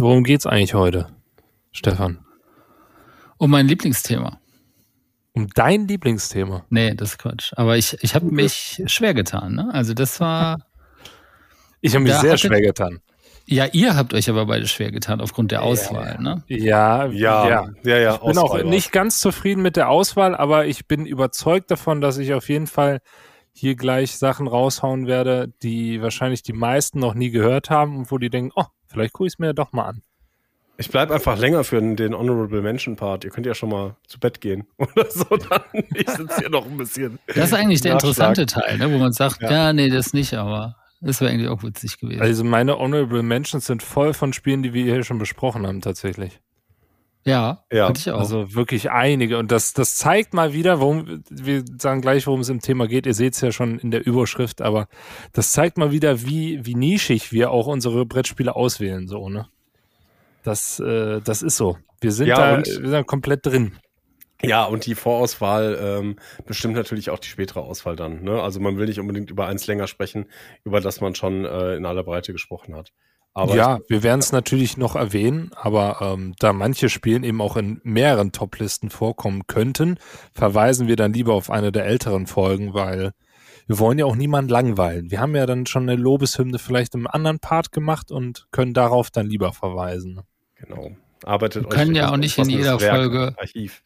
Worum geht's eigentlich heute, Stefan? Um mein Lieblingsthema. Um dein Lieblingsthema? Nee, das ist Quatsch. Aber ich, ich habe mich schwer getan. Ne? Also das war. Ich habe mich sehr schwer getan. Ja, ihr habt euch aber beide schwer getan aufgrund der Auswahl, ja. ne? Ja, ja, ja. ja, ja ich bin Auswahl auch nicht ganz zufrieden mit der Auswahl, aber ich bin überzeugt davon, dass ich auf jeden Fall hier gleich Sachen raushauen werde, die wahrscheinlich die meisten noch nie gehört haben und wo die denken, oh, vielleicht gucke ich es mir doch mal an. Ich bleibe einfach länger für den Honorable Mention Part. Ihr könnt ja schon mal zu Bett gehen oder so. Dann ich sitze hier noch ein bisschen. Das ist eigentlich der interessante Teil, ne? wo man sagt, ja. ja, nee, das nicht, aber das wäre eigentlich auch witzig gewesen. Also meine Honorable Mentions sind voll von Spielen, die wir hier schon besprochen haben, tatsächlich. Ja, ja. Hatte ich auch. Also wirklich einige. Und das, das zeigt mal wieder, warum, wir sagen gleich, worum es im Thema geht. Ihr seht es ja schon in der Überschrift, aber das zeigt mal wieder, wie, wie nischig wir auch unsere Brettspiele auswählen, so, ne? Das, äh, das ist so. Wir sind ja, da, wir sind komplett drin. Ja, und die Vorauswahl ähm, bestimmt natürlich auch die spätere Auswahl dann. Ne? Also man will nicht unbedingt über eins länger sprechen, über das man schon äh, in aller Breite gesprochen hat. Aber ja, ich, wir werden es natürlich noch erwähnen, aber ähm, da manche Spielen eben auch in mehreren Top-Listen vorkommen könnten, verweisen wir dann lieber auf eine der älteren Folgen, weil wir wollen ja auch niemanden langweilen. Wir haben ja dann schon eine Lobeshymne vielleicht im anderen Part gemacht und können darauf dann lieber verweisen. Genau. Arbeitet wir können ja auch nicht in jeder Werk Folge Archiv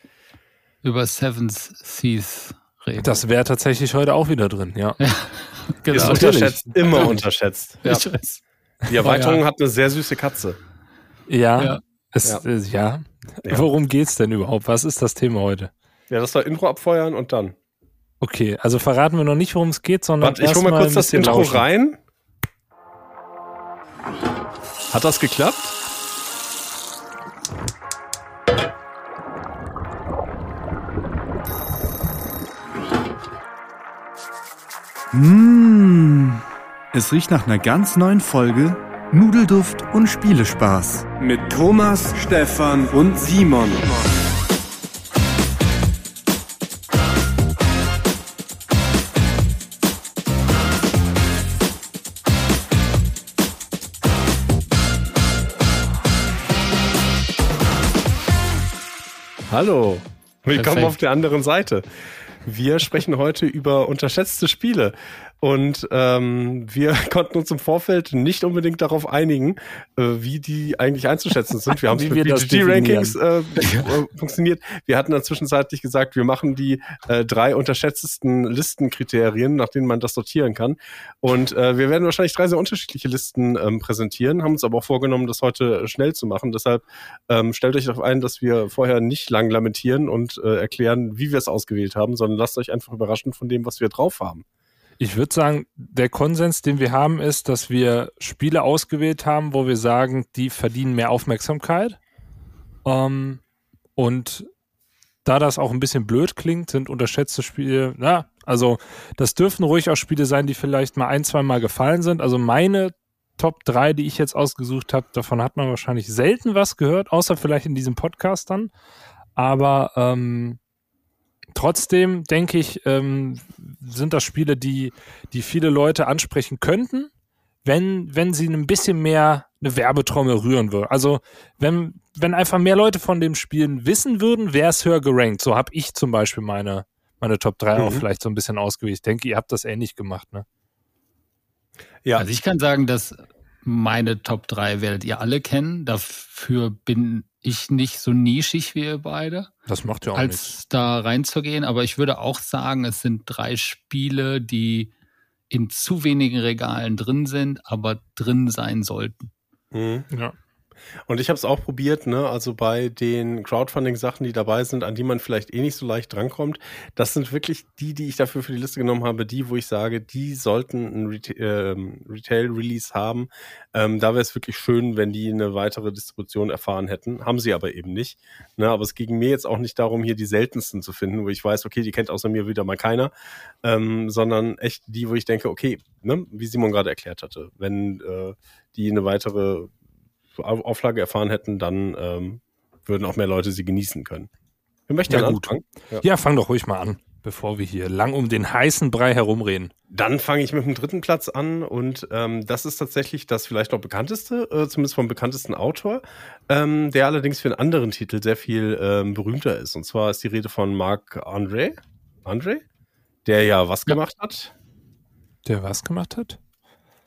über Seven Seas reden. Das wäre tatsächlich heute auch wieder drin, ja. ja genau. Ist unterschätzt, immer unterschätzt. Ja. Die Erweiterung ja. hat eine sehr süße Katze. Ja, ja. Es, ja. Äh, ja. Worum geht's denn überhaupt? Was ist das Thema heute? Ja, das soll Intro abfeuern und dann. Okay, also verraten wir noch nicht, worum es geht, sondern Warte, ich hole mal kurz das Intro lauschen. rein. Hat das geklappt? Mmh, es riecht nach einer ganz neuen Folge Nudelduft und Spielespaß. Mit Thomas, Stefan und Simon. Hallo, willkommen Perfekt. auf der anderen Seite. Wir sprechen heute über unterschätzte Spiele. Und ähm, wir konnten uns im Vorfeld nicht unbedingt darauf einigen, äh, wie die eigentlich einzuschätzen sind. Wir haben es mit BGG-Rankings äh, äh, funktioniert. Wir hatten dann zwischenzeitlich gesagt, wir machen die äh, drei unterschätztesten Listenkriterien, nach denen man das sortieren kann. Und äh, wir werden wahrscheinlich drei sehr unterschiedliche Listen ähm, präsentieren, haben uns aber auch vorgenommen, das heute schnell zu machen. Deshalb ähm, stellt euch darauf ein, dass wir vorher nicht lang lamentieren und äh, erklären, wie wir es ausgewählt haben, sondern lasst euch einfach überraschen von dem, was wir drauf haben. Ich würde sagen, der Konsens, den wir haben, ist, dass wir Spiele ausgewählt haben, wo wir sagen, die verdienen mehr Aufmerksamkeit. Ähm, und da das auch ein bisschen blöd klingt, sind unterschätzte Spiele, ja, also das dürfen ruhig auch Spiele sein, die vielleicht mal ein, zwei Mal gefallen sind. Also meine Top 3, die ich jetzt ausgesucht habe, davon hat man wahrscheinlich selten was gehört, außer vielleicht in diesem Podcast dann. Aber ähm, Trotzdem denke ich, ähm, sind das Spiele, die, die viele Leute ansprechen könnten, wenn, wenn sie ein bisschen mehr eine Werbetrommel rühren würden. Also wenn, wenn einfach mehr Leute von dem Spielen wissen würden, wäre es höher gerankt. So habe ich zum Beispiel meine, meine Top 3 mhm. auch vielleicht so ein bisschen ausgewählt. Ich denke, ihr habt das ähnlich gemacht, ne? Ja. Also ich kann sagen, dass meine Top 3 werdet ihr alle kennen. Dafür bin ich nicht so nischig wie ihr beide. Das macht ja auch als nichts. da reinzugehen. Aber ich würde auch sagen, es sind drei Spiele, die in zu wenigen Regalen drin sind, aber drin sein sollten. Mhm. Ja. Und ich habe es auch probiert, ne? Also bei den Crowdfunding-Sachen, die dabei sind, an die man vielleicht eh nicht so leicht drankommt, das sind wirklich die, die ich dafür für die Liste genommen habe, die, wo ich sage, die sollten ein ähm, Retail-Release haben. Ähm, da wäre es wirklich schön, wenn die eine weitere Distribution erfahren hätten. Haben sie aber eben nicht. Ne? Aber es ging mir jetzt auch nicht darum, hier die seltensten zu finden, wo ich weiß, okay, die kennt außer mir wieder mal keiner, ähm, sondern echt die, wo ich denke, okay, ne? wie Simon gerade erklärt hatte, wenn äh, die eine weitere Auflage erfahren hätten, dann ähm, würden auch mehr Leute sie genießen können. Wir möchten ja, gut. Ja. ja, fang doch ruhig mal an. bevor wir hier lang um den heißen Brei herumreden. Dann fange ich mit dem dritten Platz an und ähm, das ist tatsächlich das vielleicht noch bekannteste, äh, zumindest vom bekanntesten Autor, ähm, der allerdings für einen anderen Titel sehr viel ähm, berühmter ist. Und zwar ist die Rede von Marc André, André, der ja was ja. gemacht hat? Der was gemacht hat?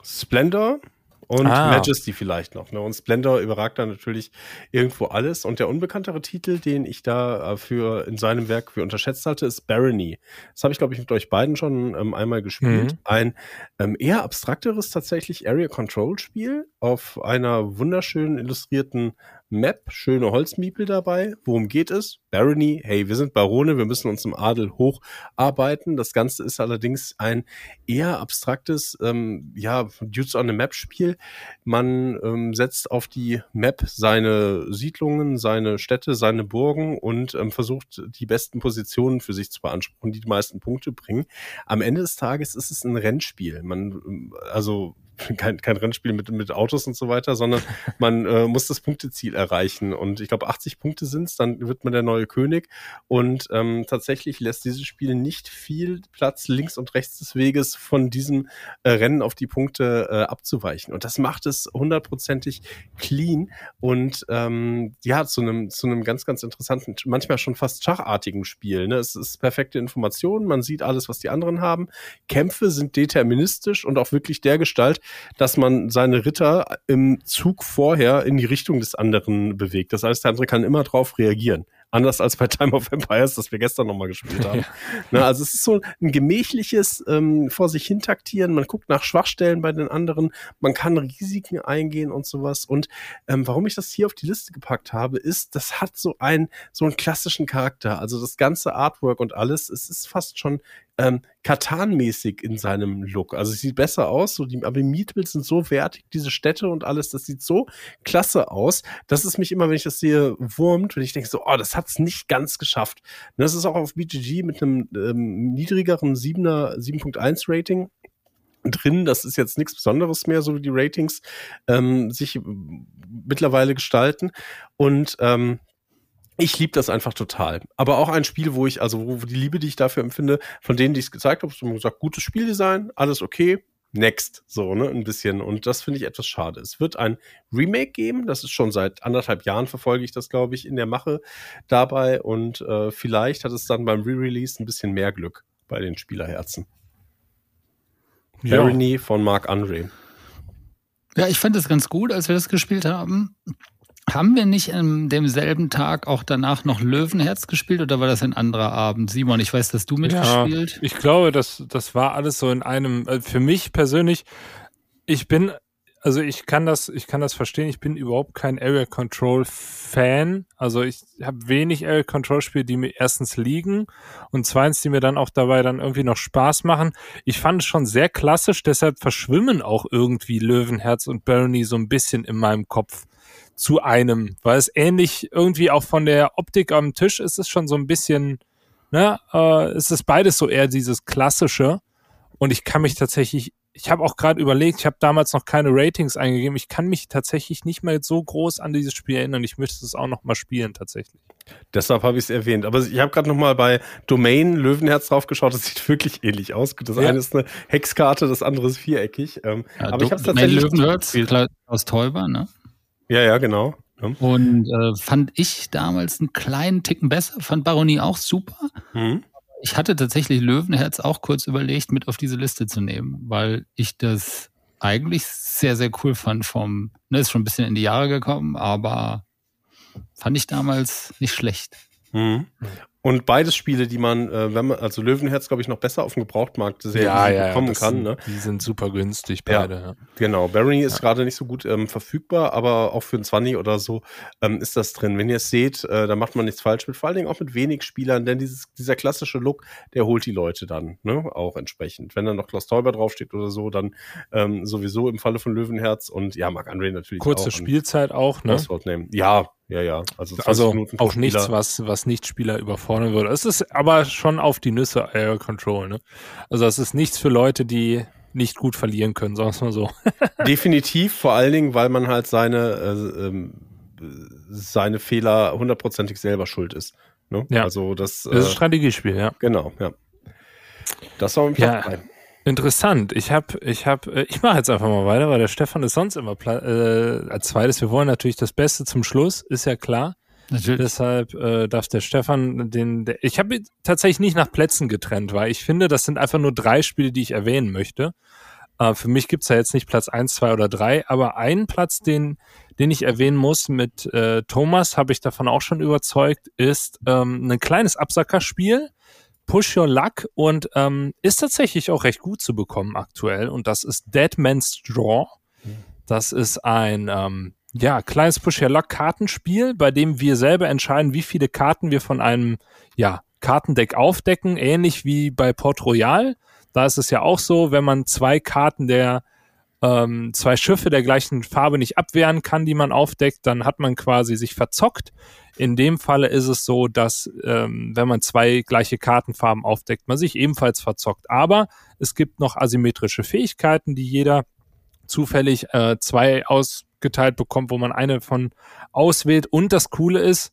Splendor, und ah. Majesty vielleicht noch. Ne? Und Splendor überragt da natürlich irgendwo alles. Und der unbekanntere Titel, den ich da äh, für in seinem Werk für unterschätzt hatte, ist Barony. Das habe ich, glaube ich, mit euch beiden schon ähm, einmal gespielt. Mhm. Ein ähm, eher abstrakteres tatsächlich Area Control Spiel auf einer wunderschönen illustrierten Map, schöne Holzmiepel dabei. Worum geht es? Barony, hey, wir sind Barone, wir müssen uns im Adel hocharbeiten. Das Ganze ist allerdings ein eher abstraktes, ähm, ja, Dudes on the Map Spiel. Man ähm, setzt auf die Map seine Siedlungen, seine Städte, seine Burgen und ähm, versucht die besten Positionen für sich zu beanspruchen, die die meisten Punkte bringen. Am Ende des Tages ist es ein Rennspiel. Man, also kein, kein Rennspiel mit, mit Autos und so weiter, sondern man äh, muss das Punkteziel erreichen. Und ich glaube, 80 Punkte sind's, dann wird man der neue König. Und ähm, tatsächlich lässt dieses Spiel nicht viel Platz links und rechts des Weges von diesem äh, Rennen auf die Punkte äh, abzuweichen. Und das macht es hundertprozentig clean und ähm, ja, zu einem zu einem ganz, ganz interessanten, manchmal schon fast schachartigen Spiel. Ne? Es ist perfekte Information, man sieht alles, was die anderen haben. Kämpfe sind deterministisch und auch wirklich der Gestalt, dass man seine Ritter im Zug vorher in die Richtung des anderen bewegt. Das heißt, der andere kann immer drauf reagieren. Anders als bei Time of Empires, das wir gestern nochmal gespielt haben. Ja. Na, also es ist so ein gemächliches ähm, vor sich hintaktieren. Man guckt nach Schwachstellen bei den anderen. Man kann Risiken eingehen und sowas. Und ähm, warum ich das hier auf die Liste gepackt habe, ist, das hat so einen, so einen klassischen Charakter. Also das ganze Artwork und alles, es ist fast schon ähm, Katan-mäßig in seinem Look. Also es sieht besser aus, so die, aber die Mietbilder sind so wertig, diese Städte und alles, das sieht so klasse aus, dass es mich immer, wenn ich das sehe, wurmt, wenn ich denke so, oh, das hat's nicht ganz geschafft. Und das ist auch auf BGG mit einem ähm, niedrigeren 7er, 7.1 Rating drin. Das ist jetzt nichts Besonderes mehr, so wie die Ratings ähm, sich mittlerweile gestalten. Und ähm, ich liebe das einfach total. Aber auch ein Spiel, wo ich, also wo die Liebe, die ich dafür empfinde, von denen, die ich es gezeigt habe, so gesagt, gutes Spieldesign, alles okay, next, so, ne, ein bisschen. Und das finde ich etwas schade. Es wird ein Remake geben, das ist schon seit anderthalb Jahren verfolge ich das, glaube ich, in der Mache dabei. Und äh, vielleicht hat es dann beim Re-Release ein bisschen mehr Glück bei den Spielerherzen. Ja. Von Mark Andre. Ja, ich fand das ganz gut, als wir das gespielt haben. Haben wir nicht an demselben Tag auch danach noch Löwenherz gespielt oder war das ein anderer Abend? Simon, ich weiß, dass du mitgespielt. Ja, ich glaube, das, das war alles so in einem, äh, für mich persönlich, ich bin, also ich kann das, ich kann das verstehen, ich bin überhaupt kein Area Control Fan. Also ich habe wenig Area Control Spiele, die mir erstens liegen und zweitens, die mir dann auch dabei dann irgendwie noch Spaß machen. Ich fand es schon sehr klassisch, deshalb verschwimmen auch irgendwie Löwenherz und Barony so ein bisschen in meinem Kopf zu einem, weil es ähnlich irgendwie auch von der Optik am Tisch ist es schon so ein bisschen, ne, äh, es ist beides so eher dieses klassische und ich kann mich tatsächlich, ich habe auch gerade überlegt, ich habe damals noch keine Ratings eingegeben, ich kann mich tatsächlich nicht mehr so groß an dieses Spiel erinnern, ich möchte es auch noch mal spielen tatsächlich. Deshalb habe ich es erwähnt. Aber ich habe gerade noch mal bei Domain Löwenherz draufgeschaut. Das sieht wirklich ähnlich aus. Das ja. eine ist eine Hexkarte, das andere ist viereckig. Ähm, ja, aber ich habe tatsächlich Löwenherz aus Täuber, ne? Ja, ja, genau. Ja. Und äh, fand ich damals einen kleinen Ticken besser, fand Baronie auch super. Mhm. Ich hatte tatsächlich Löwenherz auch kurz überlegt, mit auf diese Liste zu nehmen, weil ich das eigentlich sehr, sehr cool fand vom, ne, ist schon ein bisschen in die Jahre gekommen, aber fand ich damals nicht schlecht. Mhm. Und beides Spiele, die man, äh, wenn man, also Löwenherz, glaube ich, noch besser auf dem Gebrauchtmarkt sehr ja, ja, bekommen kann. Sind, ne? Die sind super günstig, beide. Ja, Genau. Barony ist gerade nicht so gut ähm, verfügbar, aber auch für ein 20 oder so ähm, ist das drin. Wenn ihr es seht, äh, da macht man nichts falsch mit, vor allen Dingen auch mit wenig Spielern, denn dieses, dieser klassische Look, der holt die Leute dann, ne? Auch entsprechend. Wenn dann noch Klaus Teuber draufsteht oder so, dann ähm, sowieso im Falle von Löwenherz und ja, Marc André natürlich. Kurze auch Spielzeit auch, ne? Ja, ja, ja. Also, also auch nichts, was, was Nicht-Spieler überfordern würde. Es ist aber schon auf die Nüsse Air Control, ne? Also es ist nichts für Leute, die nicht gut verlieren können, sagen wir mal so. Definitiv, vor allen Dingen, weil man halt seine, äh, ähm, seine Fehler hundertprozentig selber schuld ist. Ne? Ja. Also das, das ist ein äh, Strategiespiel, ja. Genau, ja. Das war mit Platz ja. Interessant. Ich habe, ich habe, äh, ich mache jetzt einfach mal weiter, weil der Stefan ist sonst immer äh, als zweites. Wir wollen natürlich das Beste zum Schluss, ist ja klar. Natürlich. Deshalb äh, darf der Stefan den. Der, ich habe tatsächlich nicht nach Plätzen getrennt, weil ich finde, das sind einfach nur drei Spiele, die ich erwähnen möchte. Äh, für mich gibt's ja jetzt nicht Platz eins, zwei oder drei, aber einen Platz, den, den ich erwähnen muss mit äh, Thomas, habe ich davon auch schon überzeugt, ist ähm, ein kleines Absackerspiel Push Your Luck und ähm, ist tatsächlich auch recht gut zu bekommen aktuell. Und das ist Dead Man's Draw. Das ist ein ähm, ja, kleines Push Your Luck Kartenspiel, bei dem wir selber entscheiden, wie viele Karten wir von einem ja, Kartendeck aufdecken, ähnlich wie bei Port Royal. Da ist es ja auch so, wenn man zwei Karten der ähm, zwei Schiffe der gleichen Farbe nicht abwehren kann, die man aufdeckt, dann hat man quasi sich verzockt. In dem Falle ist es so, dass ähm, wenn man zwei gleiche Kartenfarben aufdeckt, man sich ebenfalls verzockt. Aber es gibt noch asymmetrische Fähigkeiten, die jeder zufällig äh, zwei ausgeteilt bekommt, wo man eine von auswählt. Und das Coole ist,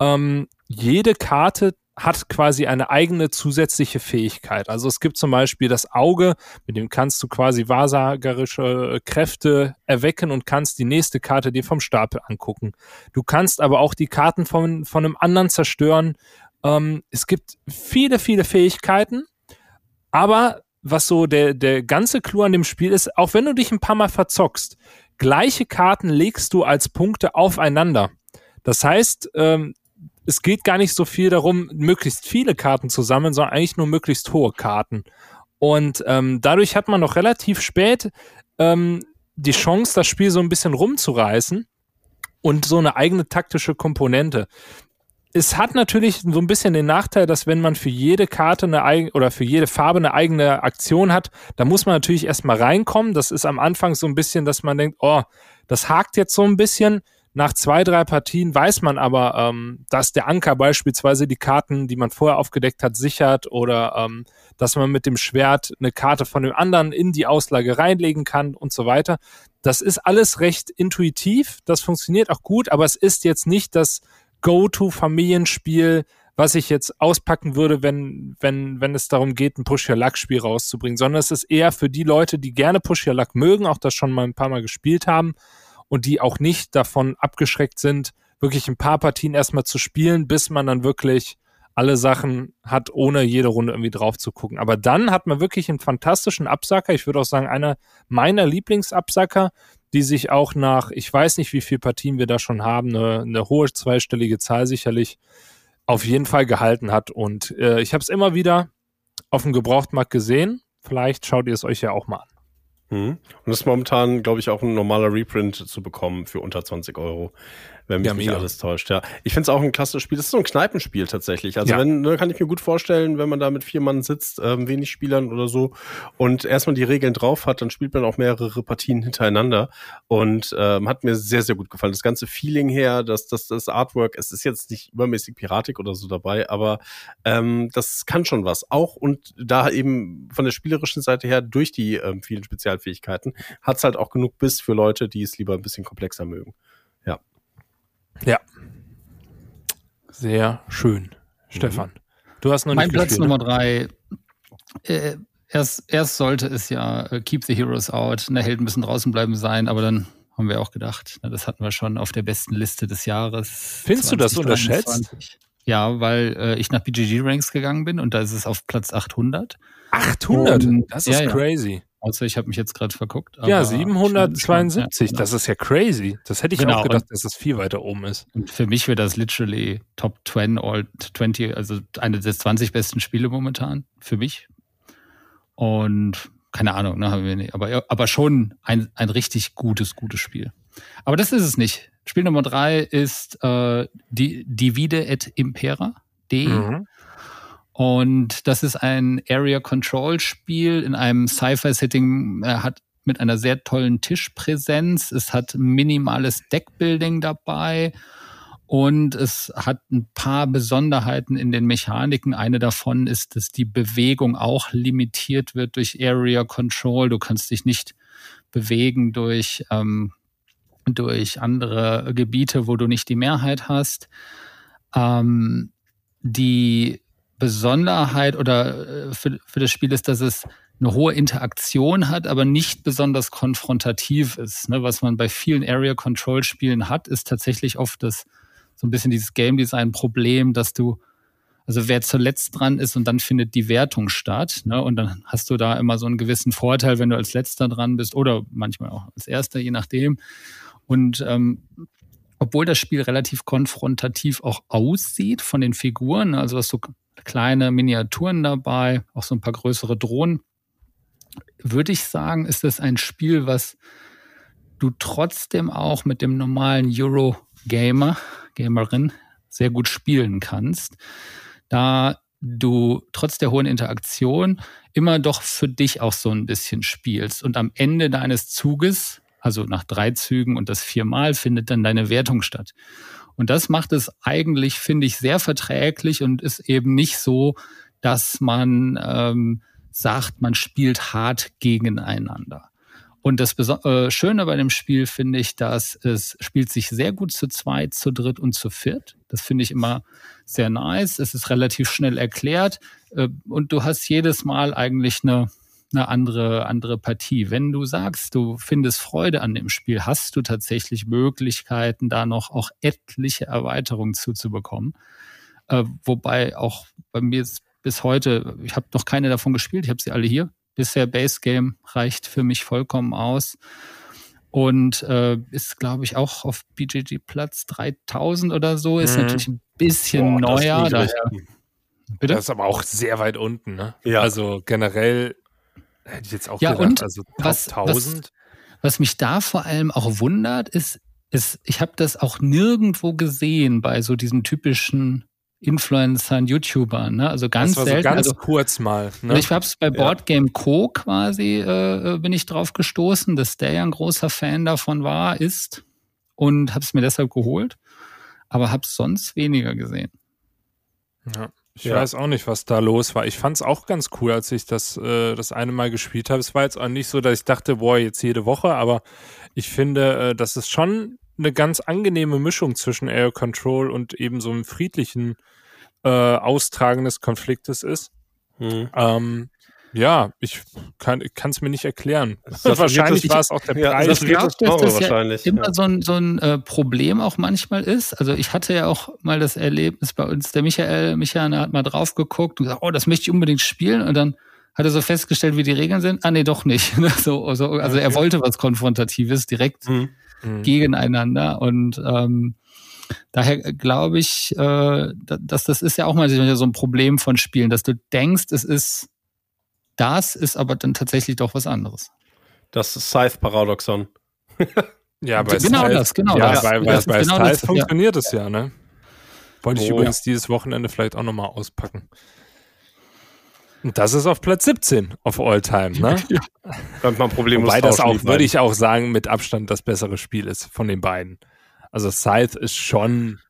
ähm, jede Karte hat quasi eine eigene zusätzliche Fähigkeit. Also es gibt zum Beispiel das Auge, mit dem kannst du quasi wahrsagerische Kräfte erwecken und kannst die nächste Karte dir vom Stapel angucken. Du kannst aber auch die Karten von, von einem anderen zerstören. Ähm, es gibt viele, viele Fähigkeiten, aber was so der, der ganze Clou an dem Spiel ist, auch wenn du dich ein paar Mal verzockst, gleiche Karten legst du als Punkte aufeinander. Das heißt, ähm, es geht gar nicht so viel darum, möglichst viele Karten zu sammeln, sondern eigentlich nur möglichst hohe Karten. Und ähm, dadurch hat man noch relativ spät ähm, die Chance, das Spiel so ein bisschen rumzureißen und so eine eigene taktische Komponente. Es hat natürlich so ein bisschen den Nachteil, dass wenn man für jede Karte eine eigene oder für jede Farbe eine eigene Aktion hat, da muss man natürlich erstmal reinkommen. Das ist am Anfang so ein bisschen, dass man denkt, oh, das hakt jetzt so ein bisschen nach zwei, drei Partien weiß man aber, ähm, dass der Anker beispielsweise die Karten, die man vorher aufgedeckt hat, sichert oder ähm, dass man mit dem Schwert eine Karte von dem anderen in die Auslage reinlegen kann und so weiter. Das ist alles recht intuitiv, das funktioniert auch gut, aber es ist jetzt nicht das Go-To-Familienspiel, was ich jetzt auspacken würde, wenn, wenn, wenn es darum geht, ein Push-Your-Luck-Spiel rauszubringen, sondern es ist eher für die Leute, die gerne Push-Your-Luck mögen, auch das schon mal ein paar Mal gespielt haben und die auch nicht davon abgeschreckt sind, wirklich ein paar Partien erstmal zu spielen, bis man dann wirklich alle Sachen hat, ohne jede Runde irgendwie drauf zu gucken. Aber dann hat man wirklich einen fantastischen Absacker. Ich würde auch sagen, einer meiner Lieblingsabsacker, die sich auch nach, ich weiß nicht, wie viele Partien wir da schon haben, eine, eine hohe zweistellige Zahl sicherlich auf jeden Fall gehalten hat. Und äh, ich habe es immer wieder auf dem Gebrauchtmarkt gesehen. Vielleicht schaut ihr es euch ja auch mal an. Mhm. Und das ist momentan, glaube ich, auch ein normaler Reprint zu bekommen für unter 20 Euro wenn mich ja, nicht alles täuscht. Ja, ich finde es auch ein klassisches Spiel. Das ist so ein Kneipenspiel tatsächlich. Also ja. wenn, ne, kann ich mir gut vorstellen, wenn man da mit vier Mann sitzt, ähm, wenig Spielern oder so und erstmal die Regeln drauf hat, dann spielt man auch mehrere Partien hintereinander und ähm, hat mir sehr, sehr gut gefallen. Das ganze Feeling her, das, das, das Artwork, es ist jetzt nicht übermäßig piratik oder so dabei, aber ähm, das kann schon was. Auch und da eben von der spielerischen Seite her durch die ähm, vielen Spezialfähigkeiten hat es halt auch genug Biss für Leute, die es lieber ein bisschen komplexer mögen. Ja. Sehr schön. Mhm. Stefan, du hast noch mein Platz Nummer ne? drei. Äh, erst, erst sollte es ja äh, Keep the Heroes Out, der Helden müssen draußen bleiben sein, aber dann haben wir auch gedacht, na, das hatten wir schon auf der besten Liste des Jahres. Findest 20, du das unterschätzt? Ja, weil äh, ich nach BGG Ranks gegangen bin und da ist es auf Platz 800. 800? Und, das ist ja, crazy. Außer ich habe mich jetzt gerade verguckt. ja, 772. Ja, das ist ja crazy. Das hätte ich genau. auch gedacht, dass das viel weiter oben ist. Und für mich wäre das literally Top 10 all 20, also eine der 20 besten Spiele momentan. Für mich. Und keine Ahnung, ne, haben wir nicht. Aber, aber schon ein, ein richtig gutes, gutes Spiel. Aber das ist es nicht. Spiel Nummer drei ist äh, die Divide et Impera. D. Mhm. Und das ist ein Area Control Spiel in einem Sci-Fi-Setting. Er hat mit einer sehr tollen Tischpräsenz. Es hat minimales Deckbuilding dabei. Und es hat ein paar Besonderheiten in den Mechaniken. Eine davon ist, dass die Bewegung auch limitiert wird durch Area Control. Du kannst dich nicht bewegen durch, ähm, durch andere Gebiete, wo du nicht die Mehrheit hast. Ähm, die Besonderheit oder äh, für, für das Spiel ist, dass es eine hohe Interaktion hat, aber nicht besonders konfrontativ ist. Ne? Was man bei vielen Area Control Spielen hat, ist tatsächlich oft das so ein bisschen dieses Game Design Problem, dass du also wer zuletzt dran ist und dann findet die Wertung statt. Ne? Und dann hast du da immer so einen gewissen Vorteil, wenn du als letzter dran bist oder manchmal auch als erster, je nachdem. Und ähm, obwohl das Spiel relativ konfrontativ auch aussieht von den Figuren, also hast du kleine Miniaturen dabei, auch so ein paar größere Drohnen, würde ich sagen, ist das ein Spiel, was du trotzdem auch mit dem normalen Euro-Gamer, Gamerin sehr gut spielen kannst, da du trotz der hohen Interaktion immer doch für dich auch so ein bisschen spielst und am Ende deines Zuges, also nach drei Zügen und das viermal, findet dann deine Wertung statt. Und das macht es eigentlich, finde ich, sehr verträglich und ist eben nicht so, dass man ähm, sagt, man spielt hart gegeneinander. Und das äh, Schöne bei dem Spiel finde ich, dass es spielt sich sehr gut zu zweit, zu dritt und zu viert. Das finde ich immer sehr nice. Es ist relativ schnell erklärt äh, und du hast jedes Mal eigentlich eine, eine andere, andere Partie. Wenn du sagst, du findest Freude an dem Spiel, hast du tatsächlich Möglichkeiten, da noch auch etliche Erweiterungen zuzubekommen. Äh, wobei auch bei mir ist bis heute, ich habe noch keine davon gespielt, ich habe sie alle hier. Bisher Base Game reicht für mich vollkommen aus. Und äh, ist, glaube ich, auch auf BGG Platz 3000 oder so. Ist mhm. natürlich ein bisschen Boah, neuer. Das, Bitte? das ist aber auch sehr weit unten. Ne? Ja. Also generell hätte ich jetzt auch ja, gedacht, und also was, 1000. Was, was mich da vor allem auch wundert, ist, ist ich habe das auch nirgendwo gesehen bei so diesen typischen Influencern, YouTubern, ne? Also ganz das war selten. So ganz also, kurz mal. Ne? Ich habe es bei Boardgame ja. Co. quasi äh, bin ich drauf gestoßen, dass der ja ein großer Fan davon war, ist und habe es mir deshalb geholt, aber habe es sonst weniger gesehen. Ja. Ich ja. weiß auch nicht, was da los war. Ich fand es auch ganz cool, als ich das äh, das eine Mal gespielt habe. Es war jetzt auch nicht so, dass ich dachte, boah, jetzt jede Woche, aber ich finde, äh, das ist schon eine ganz angenehme Mischung zwischen Air Control und eben so einem friedlichen äh, Austragen des Konfliktes ist. Hm. Ähm, ja, ich kann es mir nicht erklären. wahrscheinlich war es auch der Preis. Ja, ich glaube, dass das wahrscheinlich, ja immer ja. so ein, so ein äh, Problem auch manchmal ist. Also ich hatte ja auch mal das Erlebnis bei uns, der Michael, Michael hat mal drauf geguckt und gesagt, oh, das möchte ich unbedingt spielen. Und dann hat er so festgestellt, wie die Regeln sind. Ah, nee, doch nicht. so, so, also er wollte was Konfrontatives direkt. Mhm mhm. gegeneinander. Und ähm, daher glaube ich, äh, dass das ist ja auch mal so ein Problem von Spielen, dass du denkst, es ist das, ist aber dann tatsächlich doch was anderes. Das Scythe-Paradoxon. ja, bei genau Scythe, das, genau ja, das. Bei, bei, bei genau Scythe das, funktioniert es ja. ja, ne? Wollte ich oh, übrigens ja. dieses Wochenende vielleicht auch nochmal auspacken. Und das ist auf Platz 17 auf All-Time, ne? ja. man Problem Wobei das auch, würde ich auch sagen, mit Abstand das bessere Spiel ist von den beiden. Also Scythe ist schon,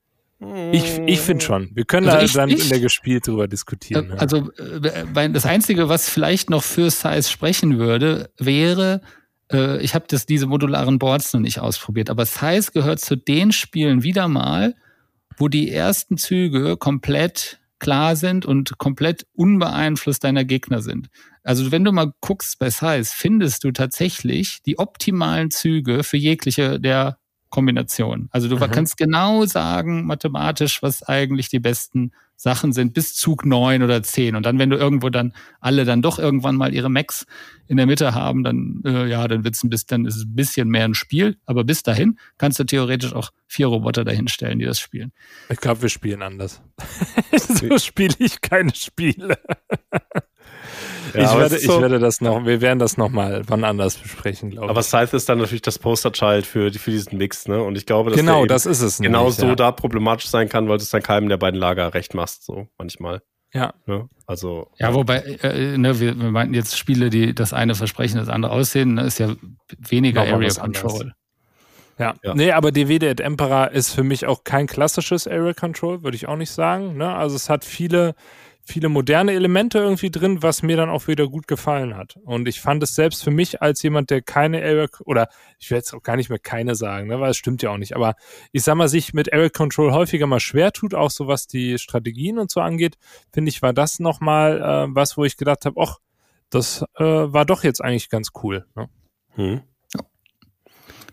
ich, ich finde schon. Wir können also da ich, dann ich, in der gespielt drüber diskutieren. Äh, also äh, das Einzige, was vielleicht noch für Scythe sprechen würde, wäre, äh, ich habe das diese modularen Boards noch nicht ausprobiert, aber Scythe gehört zu den Spielen wieder mal, wo die ersten Züge komplett klar sind und komplett unbeeinflusst deiner Gegner sind. Also wenn du mal guckst bei Size, findest du tatsächlich die optimalen Züge für jegliche der Kombinationen. Also du mhm. kannst genau sagen, mathematisch, was eigentlich die besten Sachen sind bis Zug neun oder zehn. Und dann, wenn du irgendwo dann alle dann doch irgendwann mal ihre Max in der Mitte haben, dann, äh, ja, dann wird's ein bisschen, dann ist es ein bisschen mehr ein Spiel. Aber bis dahin kannst du theoretisch auch vier Roboter dahinstellen, die das spielen. Ich glaube, wir spielen anders. so spiele ich keine Spiele. Ja, ich, werde, so, ich werde das noch, wir werden das noch mal wann anders besprechen, glaube ich. Aber Scythe ist dann natürlich das Posterchild für, für diesen Mix, ne? Und ich glaube, dass genau, das ist es genau nämlich, so ja. da problematisch sein kann, weil du es dann keinem der beiden Lager recht machst, so manchmal. Ja. Ne? Also. Ja, wobei, äh, ne, wir, wir meinten jetzt Spiele, die das eine versprechen, das andere aussehen, ne, ist ja weniger Area Control. Ja. ja. Nee, aber DWD at Emperor ist für mich auch kein klassisches Area Control, würde ich auch nicht sagen. Ne? Also es hat viele viele moderne Elemente irgendwie drin, was mir dann auch wieder gut gefallen hat. Und ich fand es selbst für mich als jemand, der keine Area, oder ich will jetzt auch gar nicht mehr keine sagen, ne, weil es stimmt ja auch nicht, aber ich sag mal, sich mit Area Control häufiger mal schwer tut, auch so was die Strategien und so angeht, finde ich, war das nochmal äh, was, wo ich gedacht habe, ach, das äh, war doch jetzt eigentlich ganz cool. Ne? Hm.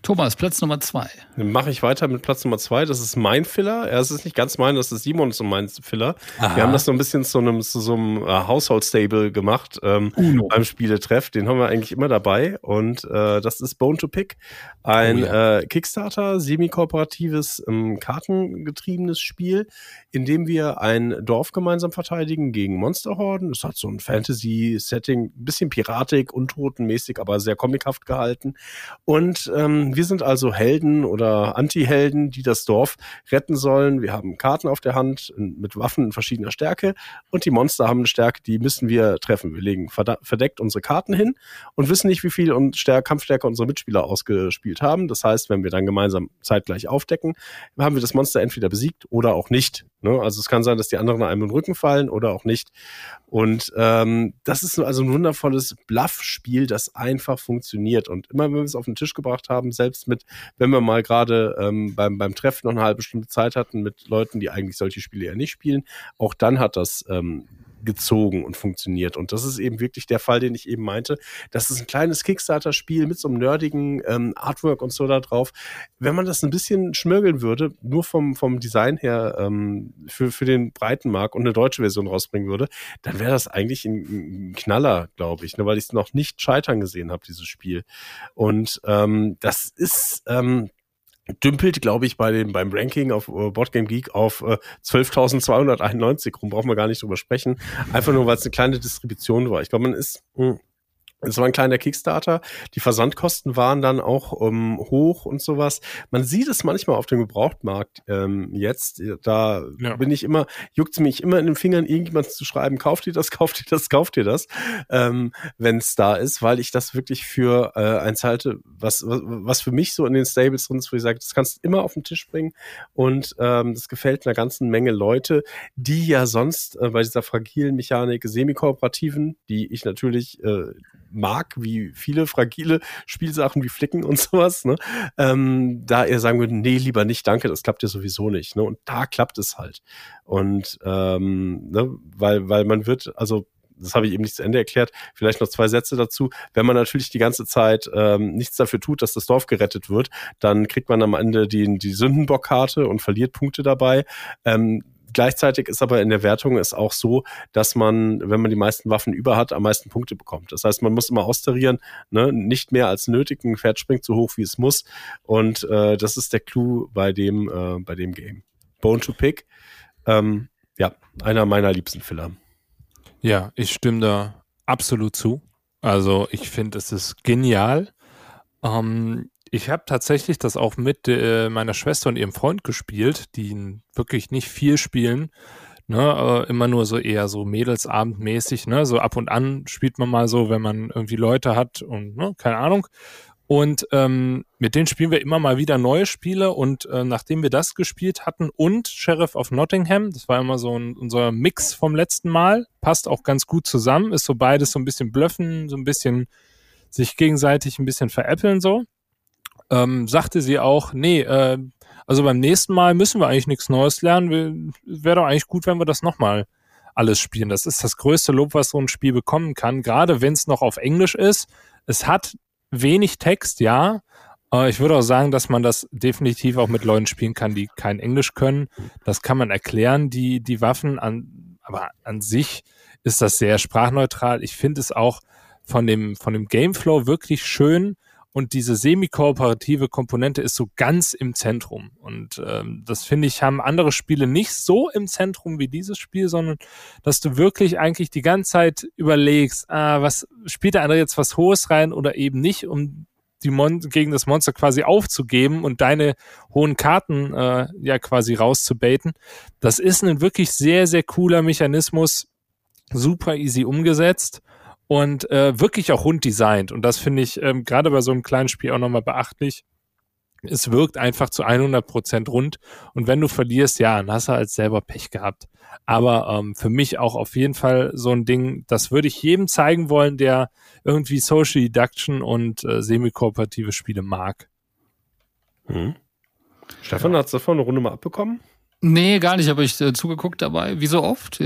Thomas, Platz Nummer zwei. Dann mache ich weiter mit Platz Nummer zwei. Das ist mein Filler. Ja, es ist nicht ganz mein, das ist Simons und mein Filler. Aha. Wir haben das so ein bisschen zu einem, zu so einem äh, Household-Stable gemacht ähm, beim Spieletreff. Den haben wir eigentlich immer dabei. Und äh, das ist Bone to Pick. Ein oh, ja. äh, Kickstarter, semi-kooperatives, ähm, kartengetriebenes Spiel, in dem wir ein Dorf gemeinsam verteidigen gegen Monsterhorden. Es hat so ein Fantasy-Setting, bisschen piratig, untotenmäßig, aber sehr comichaft gehalten. Und ähm, wir sind also Helden oder Anti-Helden, die das Dorf retten sollen. Wir haben Karten auf der Hand mit Waffen verschiedener Stärke und die Monster haben eine Stärke, die müssen wir treffen. Wir legen verdeckt unsere Karten hin und wissen nicht, wie viel und Kampfstärke unsere Mitspieler ausgespielt haben. Das heißt, wenn wir dann gemeinsam zeitgleich aufdecken, haben wir das Monster entweder besiegt oder auch nicht. Ne? Also es kann sein, dass die anderen einem in den Rücken fallen oder auch nicht. Und ähm, das ist also ein wundervolles Bluff-Spiel, das einfach funktioniert. Und immer wenn wir es auf den Tisch gebracht haben, selbst mit, wenn wir mal gerade ähm, beim, beim Treffen noch eine halbe Stunde Zeit hatten mit Leuten, die eigentlich solche Spiele ja nicht spielen, auch dann hat das ähm, gezogen und funktioniert. Und das ist eben wirklich der Fall, den ich eben meinte. Das ist ein kleines Kickstarter-Spiel mit so einem nerdigen ähm, Artwork und so da drauf. Wenn man das ein bisschen schmörgeln würde, nur vom, vom Design her ähm, für, für den breiten Markt und eine deutsche Version rausbringen würde, dann wäre das eigentlich ein, ein Knaller, glaube ich, ne, weil ich es noch nicht scheitern gesehen habe, dieses Spiel. Und ähm, das ist ähm, dümpelt, glaube ich, bei dem, beim Ranking auf uh, Boardgame Geek auf äh, 12.291 rum. Brauchen wir gar nicht drüber sprechen. Einfach nur, weil es eine kleine Distribution war. Ich glaube, man ist mh, hm, es war ein kleiner Kickstarter. Die Versandkosten waren dann auch ähm, hoch und sowas. Man sieht es manchmal auf dem Gebrauchtmarkt ähm, jetzt. Da ja. bin ich immer, juckt es mich immer in den Fingern, irgendjemand zu schreiben, kauft ihr das, kauft ihr das, kauft ihr das, ähm, wenn es da ist, weil ich das wirklich für äh, eins halte, was, was, was für mich so in den Stables drin ist, wo ich sage, das kannst du immer auf den Tisch bringen und ähm, das gefällt einer ganzen Menge Leute, die ja sonst äh, bei dieser fragilen Mechanik semi-kooperativen, die ich natürlich äh, mag, wie viele fragile Spielsachen wie Flicken und sowas, ne, ähm, da er sagen würde, nee, lieber nicht, danke, das klappt ja sowieso nicht. Ne? Und da klappt es halt. Und ähm, ne, weil, weil man wird, also das habe ich eben nicht zu Ende erklärt. Vielleicht noch zwei Sätze dazu. Wenn man natürlich die ganze Zeit ähm, nichts dafür tut, dass das Dorf gerettet wird, dann kriegt man am Ende die, die Sündenbockkarte und verliert Punkte dabei. Ähm, Gleichzeitig ist aber in der Wertung es auch so, dass man, wenn man die meisten Waffen über hat, am meisten Punkte bekommt. Das heißt, man muss immer austarieren, ne? nicht mehr als nötig. Ein Pferd springt so hoch, wie es muss. Und äh, das ist der Clou bei dem, äh, bei dem Game. Bone to Pick. Ähm, ja, einer meiner liebsten Filler. Ja, ich stimme da absolut zu. Also ich finde, es ist genial. Ähm, ich habe tatsächlich das auch mit äh, meiner Schwester und ihrem Freund gespielt, die wirklich nicht viel spielen. Ne, immer nur so eher so Mädelsabendmäßig, ne? So ab und an spielt man mal so, wenn man irgendwie Leute hat und ne, keine Ahnung. Und ähm, mit denen spielen wir immer mal wieder neue Spiele und äh, nachdem wir das gespielt hatten und Sheriff of Nottingham, das war immer so ein, unser Mix vom letzten Mal, passt auch ganz gut zusammen, ist so beides so ein bisschen blöffen, so ein bisschen sich gegenseitig ein bisschen veräppeln so ähm, sagte sie auch, nee, äh, also beim nächsten Mal müssen wir eigentlich nichts Neues lernen. Wäre doch eigentlich gut, wenn wir das nochmal alles spielen. Das ist das größte Lob, was so ein Spiel bekommen kann, gerade wenn es noch auf Englisch ist. Es hat wenig Text, ja. Äh, ich würde auch sagen, dass man das definitiv auch mit Leuten spielen kann, die kein Englisch können. Das kann man erklären, die, die Waffen an, aber an sich ist das sehr sprachneutral. Ich finde es auch von dem, von dem Gameflow wirklich schön, und diese semi-kooperative Komponente ist so ganz im Zentrum. Und ähm, das finde ich, haben andere Spiele nicht so im Zentrum wie dieses Spiel, sondern dass du wirklich eigentlich die ganze Zeit überlegst, ah, was spielt der andere jetzt was Hohes rein oder eben nicht, um die Mon gegen das Monster quasi aufzugeben und deine hohen Karten äh, ja quasi rauszubaiten. Das ist ein wirklich sehr, sehr cooler Mechanismus, super easy umgesetzt und äh, wirklich auch rund designt. Und das finde ich ähm, gerade bei so einem kleinen Spiel auch nochmal beachtlich. es wirkt einfach zu 100 Prozent rund. Und wenn du verlierst, ja, dann hast du halt selber Pech gehabt. Aber ähm, für mich auch auf jeden Fall so ein Ding, das würde ich jedem zeigen wollen, der irgendwie Social Deduction und äh, semi-kooperative Spiele mag. Hm. Stefan, ja. hast du davon eine Runde mal abbekommen? Nee, gar nicht, aber ich äh, zugeguckt dabei, wie so oft.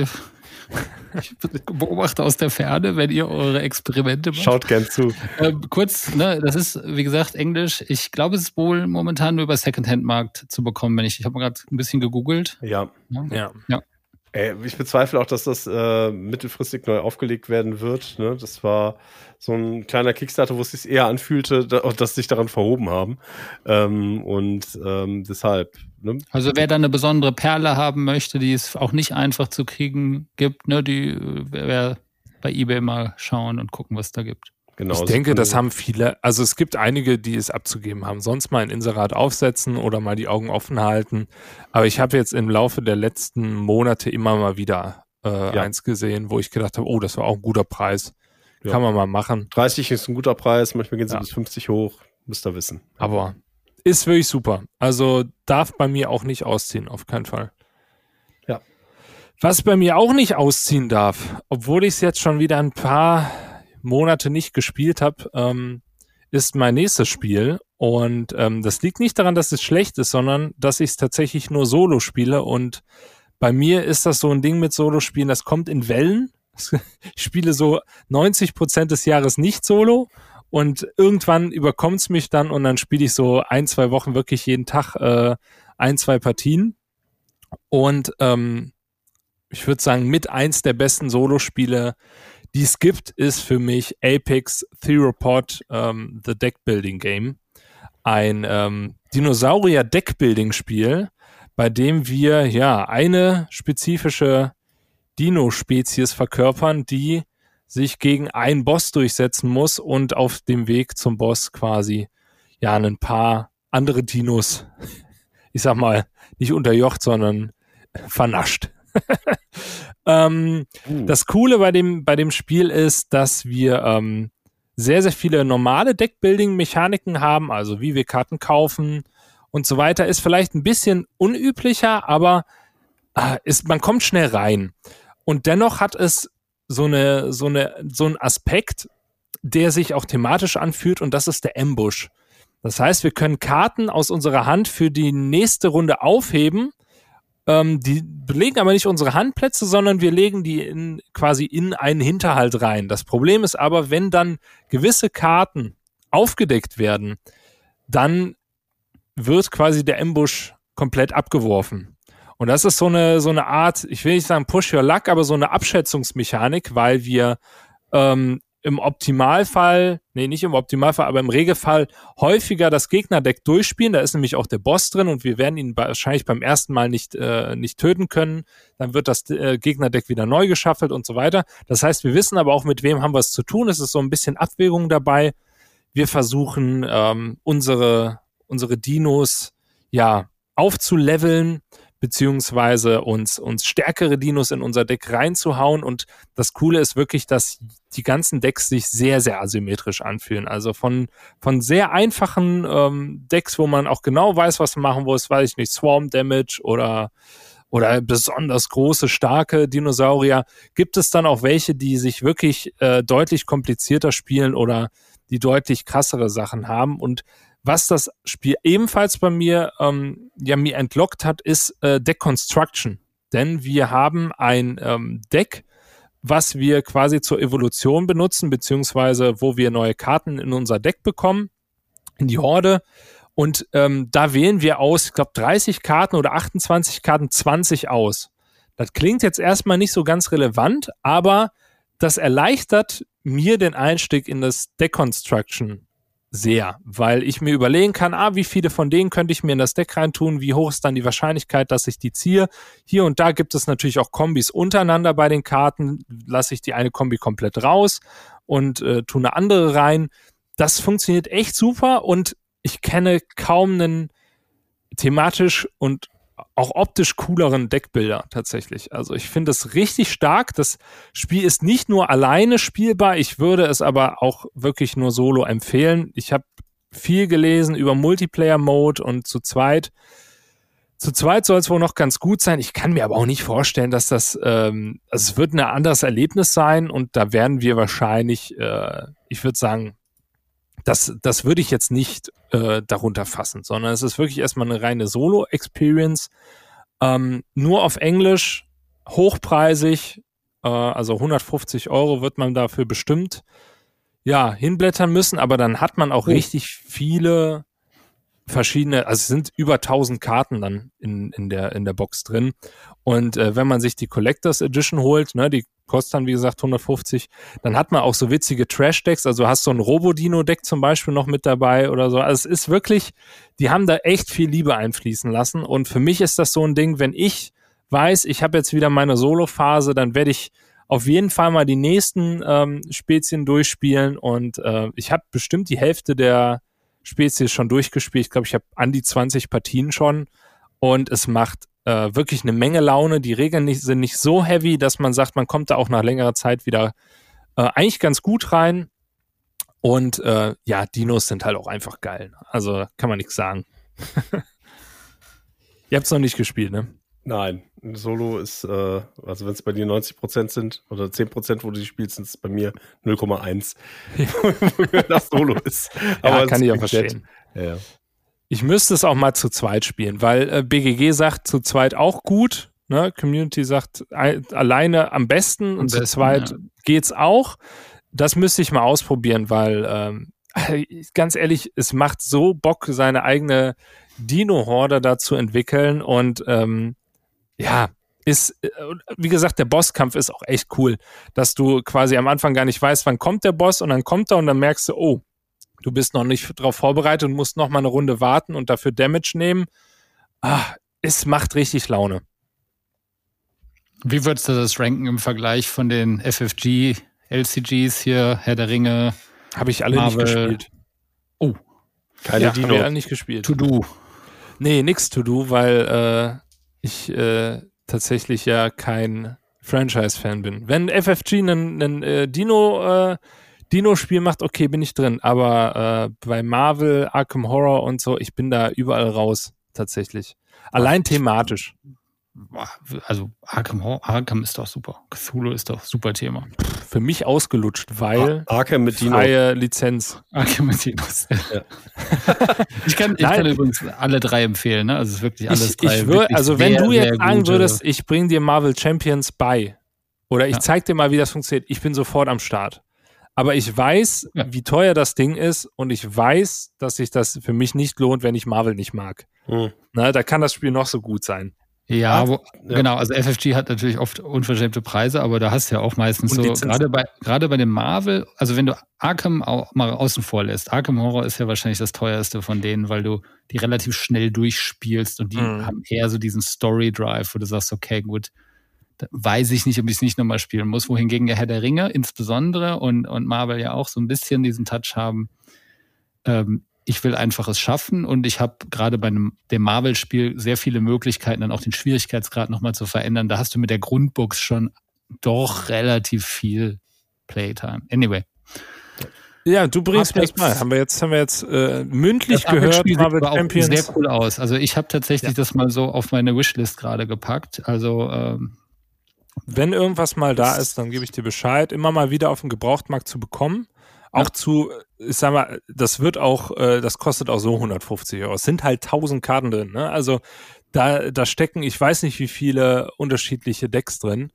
Ich beobachte aus der Ferne, wenn ihr eure Experimente macht. Schaut gern zu. Äh, kurz, ne, das ist, wie gesagt, Englisch. Ich glaube, es ist wohl momentan nur über Secondhand-Markt zu bekommen, wenn ich, ich habe mal gerade ein bisschen gegoogelt. Ja. Ja. ja. ja. Ich bezweifle auch, dass das äh, mittelfristig neu aufgelegt werden wird. Ne? Das war so ein kleiner Kickstarter, wo es sich eher anfühlte, da, dass sich daran verhoben haben. Ähm, und ähm, deshalb. Ne? Also wer da eine besondere Perle haben möchte, die es auch nicht einfach zu kriegen gibt, ne, die wer bei eBay mal schauen und gucken, was da gibt. Genau, ich denke, das haben viele, also es gibt einige, die es abzugeben haben. Sonst mal ein Inserat aufsetzen oder mal die Augen offen halten. Aber ich habe jetzt im Laufe der letzten Monate immer mal wieder äh, ja. eins gesehen, wo ich gedacht habe, oh, das war auch ein guter Preis. Ja. Kann man mal machen. 30 ist ein guter Preis, manchmal gehen sie ja. bis 50 hoch, müsst ihr wissen. Aber ist wirklich super. Also darf bei mir auch nicht ausziehen, auf keinen Fall. Ja. Was bei mir auch nicht ausziehen darf, obwohl ich es jetzt schon wieder ein paar Monate nicht gespielt habe, ähm, ist mein nächstes Spiel. Und ähm, das liegt nicht daran, dass es schlecht ist, sondern dass ich es tatsächlich nur solo spiele. Und bei mir ist das so ein Ding mit Solo-Spielen, das kommt in Wellen. Ich spiele so 90 Prozent des Jahres nicht solo. Und irgendwann überkommt es mich dann und dann spiele ich so ein, zwei Wochen wirklich jeden Tag äh, ein, zwei Partien. Und ähm, ich würde sagen, mit eins der besten Solospiele, die es gibt, ist für mich Apex Theropod ähm, The Deck Building Game. Ein ähm, Dinosaurier Deckbuilding Spiel, bei dem wir ja eine spezifische Dino-Spezies verkörpern, die sich gegen einen Boss durchsetzen muss und auf dem Weg zum Boss quasi ja ein paar andere Dinos, ich sag mal, nicht unterjocht, sondern vernascht. ähm, uh. Das Coole bei dem, bei dem Spiel ist, dass wir ähm, sehr, sehr viele normale Deckbuilding-Mechaniken haben, also wie wir Karten kaufen und so weiter, ist vielleicht ein bisschen unüblicher, aber äh, ist, man kommt schnell rein. Und dennoch hat es so eine, so eine, so ein Aspekt, der sich auch thematisch anfühlt und das ist der Ambush. Das heißt, wir können Karten aus unserer Hand für die nächste Runde aufheben ähm, die belegen aber nicht unsere Handplätze, sondern wir legen die in, quasi in einen Hinterhalt rein. Das Problem ist aber, wenn dann gewisse Karten aufgedeckt werden, dann wird quasi der Ambush komplett abgeworfen. Und das ist so eine, so eine Art, ich will nicht sagen Push Your Luck, aber so eine Abschätzungsmechanik, weil wir ähm, im Optimalfall, nee, nicht im Optimalfall, aber im Regelfall häufiger das Gegnerdeck durchspielen. Da ist nämlich auch der Boss drin und wir werden ihn wahrscheinlich beim ersten Mal nicht, äh, nicht töten können. Dann wird das äh, Gegnerdeck wieder neu geschaffelt und so weiter. Das heißt, wir wissen aber auch, mit wem haben wir es zu tun. Es ist so ein bisschen Abwägung dabei. Wir versuchen, ähm, unsere, unsere Dinos, ja, aufzuleveln beziehungsweise uns, uns stärkere Dinos in unser Deck reinzuhauen. Und das Coole ist wirklich, dass die ganzen Decks sich sehr, sehr asymmetrisch anfühlen. Also von, von sehr einfachen ähm, Decks, wo man auch genau weiß, was man machen muss, weiß ich nicht, Swarm Damage oder oder besonders große, starke Dinosaurier, gibt es dann auch welche, die sich wirklich äh, deutlich komplizierter spielen oder die deutlich krassere Sachen haben. Und was das Spiel ebenfalls bei mir ähm, ja mir entlockt hat, ist äh, Deck Construction. Denn wir haben ein ähm, Deck, was wir quasi zur Evolution benutzen, beziehungsweise wo wir neue Karten in unser Deck bekommen, in die Horde. Und ähm, da wählen wir aus, ich glaube, 30 Karten oder 28 Karten 20 aus. Das klingt jetzt erstmal nicht so ganz relevant, aber das erleichtert mir den Einstieg in das Deck Construction sehr, weil ich mir überlegen kann, ah, wie viele von denen könnte ich mir in das Deck reintun, wie hoch ist dann die Wahrscheinlichkeit, dass ich die ziehe. Hier und da gibt es natürlich auch Kombis untereinander bei den Karten, lasse ich die eine Kombi komplett raus und äh, tue eine andere rein. Das funktioniert echt super und ich kenne kaum einen thematisch und auch optisch cooleren Deckbilder tatsächlich. Also ich finde es richtig stark. Das Spiel ist nicht nur alleine spielbar, ich würde es aber auch wirklich nur solo empfehlen. Ich habe viel gelesen über Multiplayer-Mode und zu zweit. Zu zweit soll es wohl noch ganz gut sein. Ich kann mir aber auch nicht vorstellen, dass das, ähm, also es wird ein anderes Erlebnis sein und da werden wir wahrscheinlich, äh, ich würde sagen, das, das würde ich jetzt nicht äh, darunter fassen, sondern es ist wirklich erstmal eine reine Solo-Experience. Ähm, nur auf Englisch, hochpreisig, äh, also 150 Euro wird man dafür bestimmt ja hinblättern müssen, aber dann hat man auch oh. richtig viele verschiedene, also es sind über 1000 Karten dann in, in, der, in der Box drin. Und äh, wenn man sich die Collectors Edition holt, ne, die kostet dann wie gesagt 150, dann hat man auch so witzige Trash-Decks, also hast so ein Robodino-Deck zum Beispiel noch mit dabei oder so. Also es ist wirklich, die haben da echt viel Liebe einfließen lassen. Und für mich ist das so ein Ding, wenn ich weiß, ich habe jetzt wieder meine Solo-Phase, dann werde ich auf jeden Fall mal die nächsten ähm, Spezien durchspielen und äh, ich habe bestimmt die Hälfte der Spezies schon durchgespielt. Ich glaube, ich habe an die 20 Partien schon und es macht äh, wirklich eine Menge Laune. Die Regeln nicht, sind nicht so heavy, dass man sagt, man kommt da auch nach längerer Zeit wieder äh, eigentlich ganz gut rein. Und äh, ja, Dinos sind halt auch einfach geil. Also kann man nichts sagen. Ihr habt es noch nicht gespielt, ne? Nein, Solo ist, äh, also wenn es bei dir 90 Prozent sind oder 10 Prozent, wo du die spielst, sind es bei mir 0,1, das Solo ist. Aber ja, kann ich auch verstehen. Ja. Ich müsste es auch mal zu zweit spielen, weil äh, BGG sagt zu zweit auch gut. Ne? Community sagt alleine am besten am und besten, zu zweit ja. geht's auch. Das müsste ich mal ausprobieren, weil ähm, ganz ehrlich, es macht so Bock, seine eigene Dino-Horde da zu entwickeln und ähm, ja, ist, äh, wie gesagt, der Bosskampf ist auch echt cool, dass du quasi am Anfang gar nicht weißt, wann kommt der Boss und dann kommt er und dann merkst du, oh, du bist noch nicht darauf vorbereitet und musst noch mal eine Runde warten und dafür Damage nehmen. Ah, es macht richtig Laune. Wie würdest du das ranken im Vergleich von den FFG LCGs hier, Herr der Ringe? Habe ich alle Marvel. nicht gespielt. Oh. Keine ja, Dino. Haben wir alle nicht gespielt. To do. Nee, nix to do, weil äh, ich äh, tatsächlich ja kein Franchise-Fan bin. Wenn FFG ein äh, Dino, äh, Dino-Spiel macht, okay, bin ich drin. Aber äh, bei Marvel, Arkham Horror und so, ich bin da überall raus, tatsächlich. Allein thematisch also Arkham, Arkham ist doch super. Cthulhu ist doch super Thema. Für mich ausgelutscht, weil Ar Arkham mit Dino. freie Lizenz. Arkham mit Dinos. Ja. ich, kann, ich kann übrigens alle drei empfehlen. Ne? Also es ist wirklich alles ich, drei. Ich würd, also wenn du jetzt sagen würdest, ich bring dir Marvel Champions bei oder ich ja. zeig dir mal, wie das funktioniert, ich bin sofort am Start. Aber ich weiß, ja. wie teuer das Ding ist und ich weiß, dass sich das für mich nicht lohnt, wenn ich Marvel nicht mag. Hm. Na, da kann das Spiel noch so gut sein. Ja, wo, ja, genau. Also FFG hat natürlich oft unverschämte Preise, aber da hast du ja auch meistens so, gerade bei, gerade bei dem Marvel, also wenn du Arkham auch mal außen vor lässt, Arkham Horror ist ja wahrscheinlich das teuerste von denen, weil du die relativ schnell durchspielst und die mhm. haben eher so diesen Story Drive, wo du sagst, okay, gut, weiß ich nicht, ob ich es nicht nochmal spielen muss. Wohingegen der Herr der Ringe insbesondere und, und Marvel ja auch so ein bisschen diesen Touch haben, ähm, ich will einfach es schaffen und ich habe gerade bei einem, dem Marvel-Spiel sehr viele Möglichkeiten, dann auch den Schwierigkeitsgrad nochmal zu verändern. Da hast du mit der Grundbox schon doch relativ viel Playtime. Anyway. Ja, du bringst mir das mal. Haben wir jetzt, haben wir jetzt äh, mündlich gehört, Marvel Champions. Sieht sehr cool aus. Also ich habe tatsächlich ja. das mal so auf meine Wishlist gerade gepackt. Also ähm, wenn irgendwas mal da ist, dann gebe ich dir Bescheid. Immer mal wieder auf dem Gebrauchtmarkt zu bekommen. Auch ja. zu, ich sag mal, das wird auch, äh, das kostet auch so 150 Euro. Es sind halt 1000 Karten drin, ne? Also da, da stecken, ich weiß nicht, wie viele unterschiedliche Decks drin.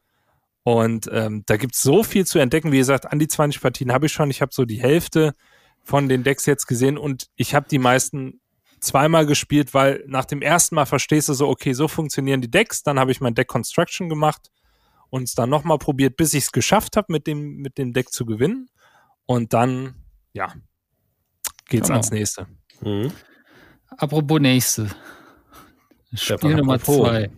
Und ähm, da gibt's so viel zu entdecken. Wie gesagt, an die 20 Partien habe ich schon. Ich habe so die Hälfte von den Decks jetzt gesehen und ich habe die meisten zweimal gespielt, weil nach dem ersten Mal verstehst du so, okay, so funktionieren die Decks. Dann habe ich mein Deck Construction gemacht und es dann nochmal probiert, bis ich es geschafft habe, mit dem, mit dem Deck zu gewinnen. Und dann, ja, geht's genau. ans nächste. Mhm. Apropos nächste. Spiel Nummer zwei.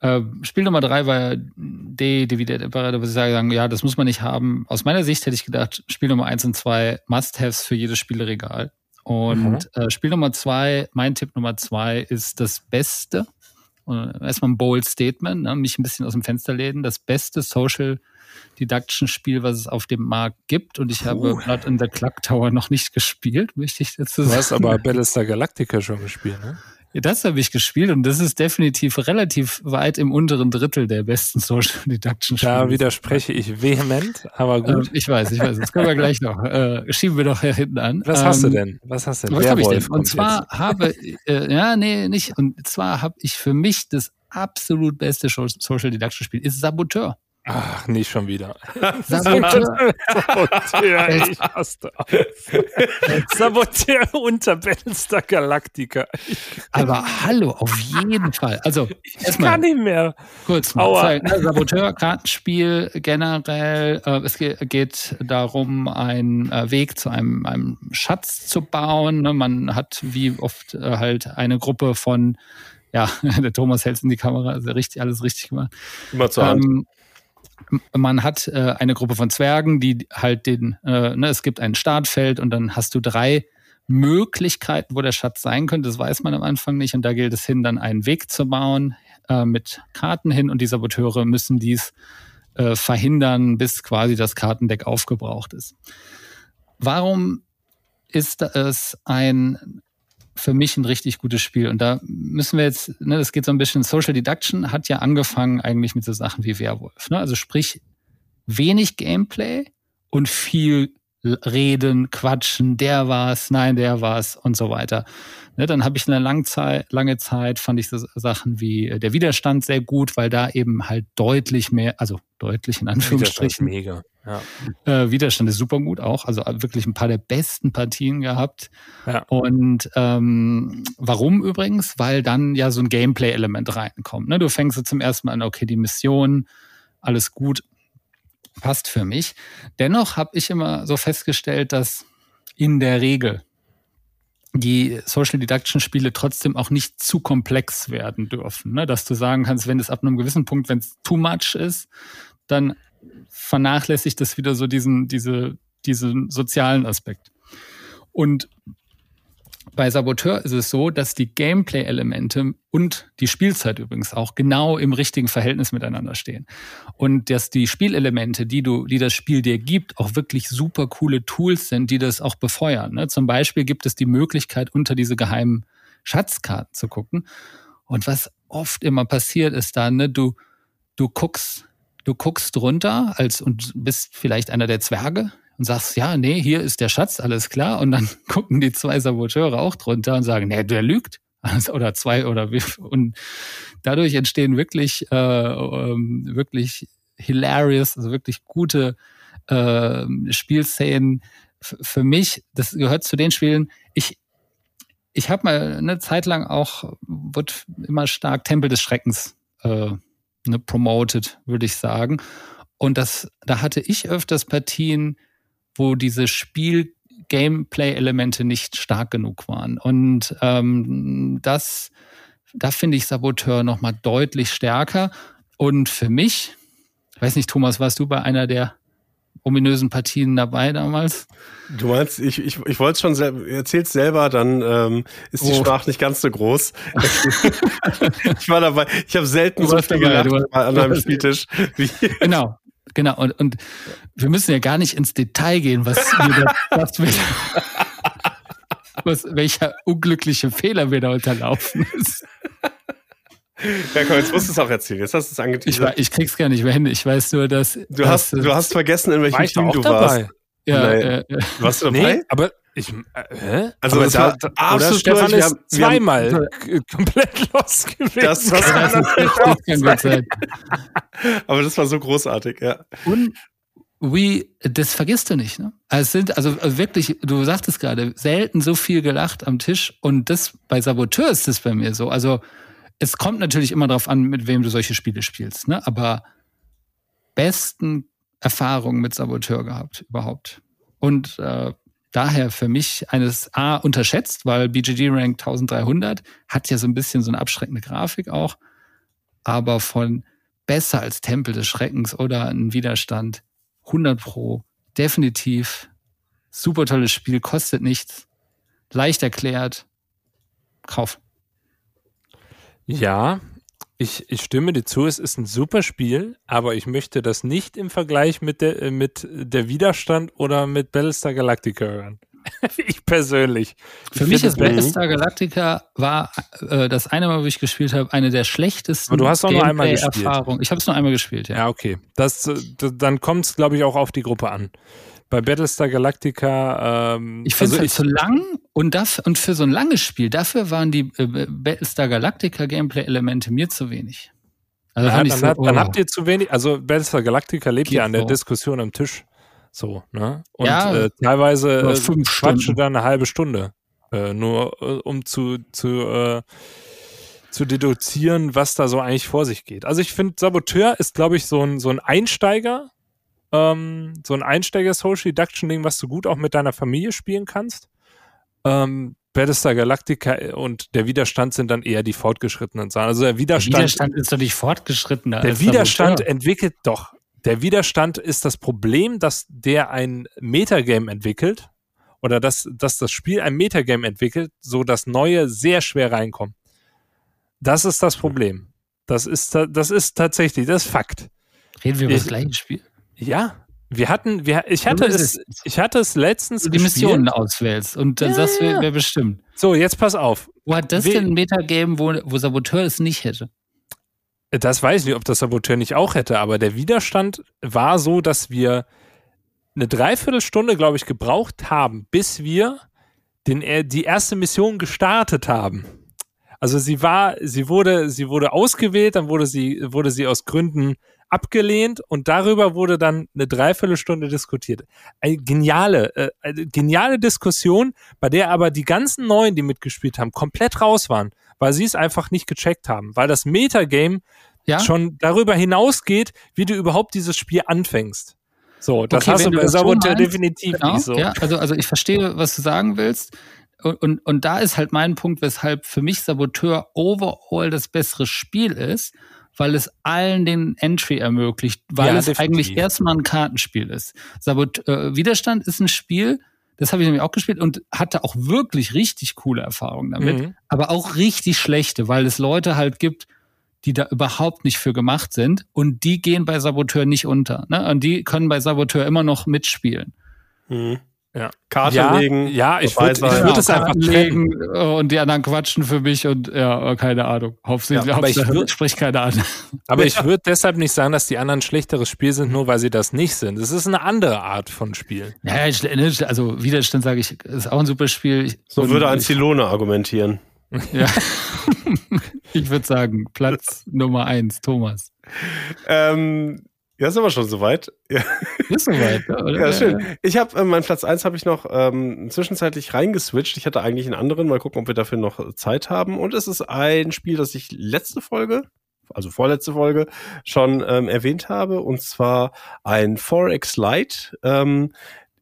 Äh, Spiel Nummer drei war D, Dividend Imperator, was ich sagen, ja, das muss man nicht haben. Aus meiner Sicht hätte ich gedacht, Spiel Nummer eins und zwei Must-Haves für jedes Spieleregal. Und mhm. äh, Spiel Nummer zwei, mein Tipp Nummer zwei ist das Beste erstmal ein bold Statement, ne, mich ein bisschen aus dem Fenster lehnen. Das beste Social Deduction Spiel, was es auf dem Markt gibt. Und ich Puh. habe Blood in the Clock Tower noch nicht gespielt, möchte ich dazu sagen. Du hast aber Battlestar Galactica schon gespielt, ne? Das habe ich gespielt und das ist definitiv relativ weit im unteren Drittel der besten Social Deduction Spiele. Da widerspreche ich vehement, aber gut. Ähm, ich weiß, ich weiß. Das können wir gleich noch. Äh, schieben wir doch hier hinten an. Was ähm, hast du ähm, denn? Was hast du denn? Was habe ich denn? Und zwar jetzt. habe, äh, ja, nee, nicht. Und zwar habe ich für mich das absolut beste Social Deduction Spiel ist Saboteur. Ach, nicht schon wieder. Saboteur. Saboteur, ich hasse Saboteur unter Battlestar Galactica. Aber hallo, auf jeden Fall. Also, ich erstmal, kann nicht mehr. Kurz mal zeigen. Ne? Saboteur, Kartenspiel generell. Äh, es geht darum, einen äh, Weg zu einem, einem Schatz zu bauen. Ne? Man hat wie oft äh, halt eine Gruppe von ja, der Thomas hält in die Kamera, also richtig, alles richtig gemacht. Immer zur Hand. Ähm, man hat äh, eine Gruppe von Zwergen, die halt den, äh, ne, es gibt ein Startfeld und dann hast du drei Möglichkeiten, wo der Schatz sein könnte. Das weiß man am Anfang nicht. Und da gilt es hin, dann einen Weg zu bauen äh, mit Karten hin. Und die Saboteure müssen dies äh, verhindern, bis quasi das Kartendeck aufgebraucht ist. Warum ist es ein für mich ein richtig gutes Spiel. Und da müssen wir jetzt, ne, das geht so ein bisschen, Social Deduction hat ja angefangen eigentlich mit so Sachen wie Werwolf. Ne? Also sprich, wenig Gameplay und viel Reden, Quatschen, der war's, nein, der war's und so weiter. Ne, dann habe ich eine lange Zeit, lange Zeit fand ich so Sachen wie äh, der Widerstand sehr gut, weil da eben halt deutlich mehr, also deutlich in Anführungsstrichen. Mega. Ja. Äh, Widerstand ist super gut auch, also wirklich ein paar der besten Partien gehabt. Ja. Und ähm, warum übrigens? Weil dann ja so ein Gameplay-Element reinkommt. Ne? Du fängst so zum ersten Mal an, okay, die Mission, alles gut, passt für mich. Dennoch habe ich immer so festgestellt, dass in der Regel die Social Deduction Spiele trotzdem auch nicht zu komplex werden dürfen. Ne? Dass du sagen kannst, wenn es ab einem gewissen Punkt, wenn es too much ist, dann vernachlässigt das wieder so diesen, diese, diesen sozialen Aspekt. Und bei Saboteur ist es so, dass die Gameplay-Elemente und die Spielzeit übrigens auch genau im richtigen Verhältnis miteinander stehen. Und dass die Spielelemente, die du, die das Spiel dir gibt, auch wirklich super coole Tools sind, die das auch befeuern. Ne? Zum Beispiel gibt es die Möglichkeit, unter diese geheimen Schatzkarten zu gucken. Und was oft immer passiert, ist dann, ne, du, du guckst, du guckst drunter als und bist vielleicht einer der Zwerge und sagst, ja, nee, hier ist der Schatz, alles klar. Und dann gucken die zwei Saboteure auch drunter und sagen, nee, der lügt. oder zwei oder wie. Und dadurch entstehen wirklich, äh, ähm, wirklich hilarious, also wirklich gute äh, Spielszenen. Für mich, das gehört zu den Spielen. Ich, ich habe mal eine Zeit lang auch, wird immer stark Tempel des Schreckens äh, ne, promoted, würde ich sagen. Und das, da hatte ich öfters Partien, wo diese Spiel Gameplay-Elemente nicht stark genug waren. Und ähm, das, da finde ich Saboteur nochmal deutlich stärker. Und für mich, ich weiß nicht, Thomas, warst du bei einer der ominösen Partien dabei damals? Du meinst, ich, ich, ich wollte es schon selber, erzähl's selber, dann ähm, ist die oh. Sprache nicht ganz so groß. ich war dabei, ich habe selten so viel gelacht an einem Spieltisch. Genau, Genau, und, und wir müssen ja gar nicht ins Detail gehen, was wir da, was wir was, welcher unglückliche Fehler wir da unterlaufen ist. Ja, komm, jetzt musst du es auch erzählen. Jetzt hast du es angeteasert. Ich, ich krieg's gar nicht mehr hin. Ich weiß nur, dass. Du, dass, hast, du hast vergessen, in welchem Team du dabei? warst. Ja, äh, warst du dabei? Nee, aber ich, äh, hä? Also, aber das war da, absolut Stefan ist haben, zweimal haben, komplett los gewesen. Das, das, das, das aber das war so großartig, ja. Und wie, das vergisst du nicht, ne? Also es sind, also wirklich, du sagtest gerade, selten so viel gelacht am Tisch und das bei Saboteur ist das bei mir so. Also es kommt natürlich immer darauf an, mit wem du solche Spiele spielst, ne? Aber besten Erfahrungen mit Saboteur gehabt, überhaupt. Und äh, daher für mich eines A unterschätzt, weil BGG Rank 1300 hat ja so ein bisschen so eine abschreckende Grafik auch, aber von besser als Tempel des Schreckens oder ein Widerstand 100 Pro, definitiv super tolles Spiel, kostet nichts, leicht erklärt, kauf. Ja, Ich, ich stimme dir zu, es ist ein super Spiel, aber ich möchte das nicht im Vergleich mit der, äh, mit der Widerstand oder mit Battlestar Galactica hören. ich persönlich. Für ich mich ist Battlestar Galactica war äh, das eine Mal, wo ich gespielt habe, eine der schlechtesten Aber du hast auch nur einmal gespielt. Erfahrungen. Ich habe es nur einmal gespielt, ja. Ja, okay. Das, äh, dann kommt es, glaube ich, auch auf die Gruppe an. Bei Battlestar Galactica. Ähm, ich finde es also halt zu lang und, das, und für so ein langes Spiel, dafür waren die äh, Battlestar Galactica Gameplay-Elemente mir zu wenig. Also ja, dann, so, oh. dann, habt ihr zu wenig, also Battlestar Galactica lebt ja an der Diskussion am Tisch. So, ne? Und ja, äh, teilweise äh, quatsche dann eine halbe Stunde. Äh, nur äh, um zu, zu, äh, zu deduzieren, was da so eigentlich vor sich geht. Also ich finde, Saboteur ist, glaube ich, so ein, so ein Einsteiger, ähm, so ein Einsteiger-Social Deduction-Ding, was du gut auch mit deiner Familie spielen kannst. Ähm, Battlestar Galactica und der Widerstand sind dann eher die fortgeschrittenen Sachen. Also der Widerstand, der Widerstand ist doch nicht fortgeschrittener. Der Widerstand Saboteur. entwickelt doch der Widerstand ist das Problem, dass der ein Metagame entwickelt oder dass, dass das Spiel ein Metagame entwickelt, so dass neue sehr schwer reinkommen. Das ist das Problem. Das ist, das ist tatsächlich, das ist Fakt. Reden wir über ich, das gleiche Spiel? Ja. Wir hatten, wir, ich hatte es, ich hatte es letztens. Du die Missionen auswählst und dann ja, sagst du, wer, wer bestimmt. So, jetzt pass auf. Wo hat das We denn ein Metagame, wo, wo Saboteur es nicht hätte? Das weiß ich nicht, ob das Saboteur nicht auch hätte, aber der Widerstand war so, dass wir eine Dreiviertelstunde, glaube ich, gebraucht haben, bis wir den, äh, die erste Mission gestartet haben. Also sie war, sie wurde, sie wurde ausgewählt, dann wurde sie, wurde sie aus Gründen abgelehnt und darüber wurde dann eine Dreiviertelstunde diskutiert. Eine geniale, äh, eine geniale Diskussion, bei der aber die ganzen Neuen, die mitgespielt haben, komplett raus waren weil sie es einfach nicht gecheckt haben, weil das Metagame ja? schon darüber hinausgeht, wie du überhaupt dieses Spiel anfängst. So, das okay, hast du bei Saboteur definitiv genau, nicht so. Ja, also, also ich verstehe, was du sagen willst. Und, und, und da ist halt mein Punkt, weshalb für mich Saboteur overall das bessere Spiel ist, weil es allen den Entry ermöglicht, weil ja, es definitiv. eigentlich erstmal ein Kartenspiel ist. Sabot äh, Widerstand ist ein Spiel, das habe ich nämlich auch gespielt und hatte auch wirklich richtig coole Erfahrungen damit, mhm. aber auch richtig schlechte, weil es Leute halt gibt, die da überhaupt nicht für gemacht sind und die gehen bei Saboteur nicht unter. Ne? Und die können bei Saboteur immer noch mitspielen. Mhm. Ja. Karte ja, legen. Ja, ich würde würd es einfach legen und die anderen quatschen für mich und ja, keine Ahnung. Hauptsächlich, ja, aber ich würd, sprich keine an. Aber ich würde deshalb nicht sagen, dass die anderen ein schlechteres Spiel sind, nur weil sie das nicht sind. Es ist eine andere Art von Spiel. Ja, ne, also Widerstand sage ich, ist auch ein super Spiel. So würde ein Zilone argumentieren. Ja. ich würde sagen, Platz Nummer eins, Thomas. Ähm, ja, sind wir schon soweit. Ja. Ist soweit, oder? Ja, schön. Ich habe äh, meinen Platz eins habe ich noch ähm, zwischenzeitlich reingeswitcht. Ich hatte eigentlich einen anderen, mal gucken, ob wir dafür noch Zeit haben. Und es ist ein Spiel, das ich letzte Folge, also vorletzte Folge, schon ähm, erwähnt habe. Und zwar ein 4X Lite. Ähm,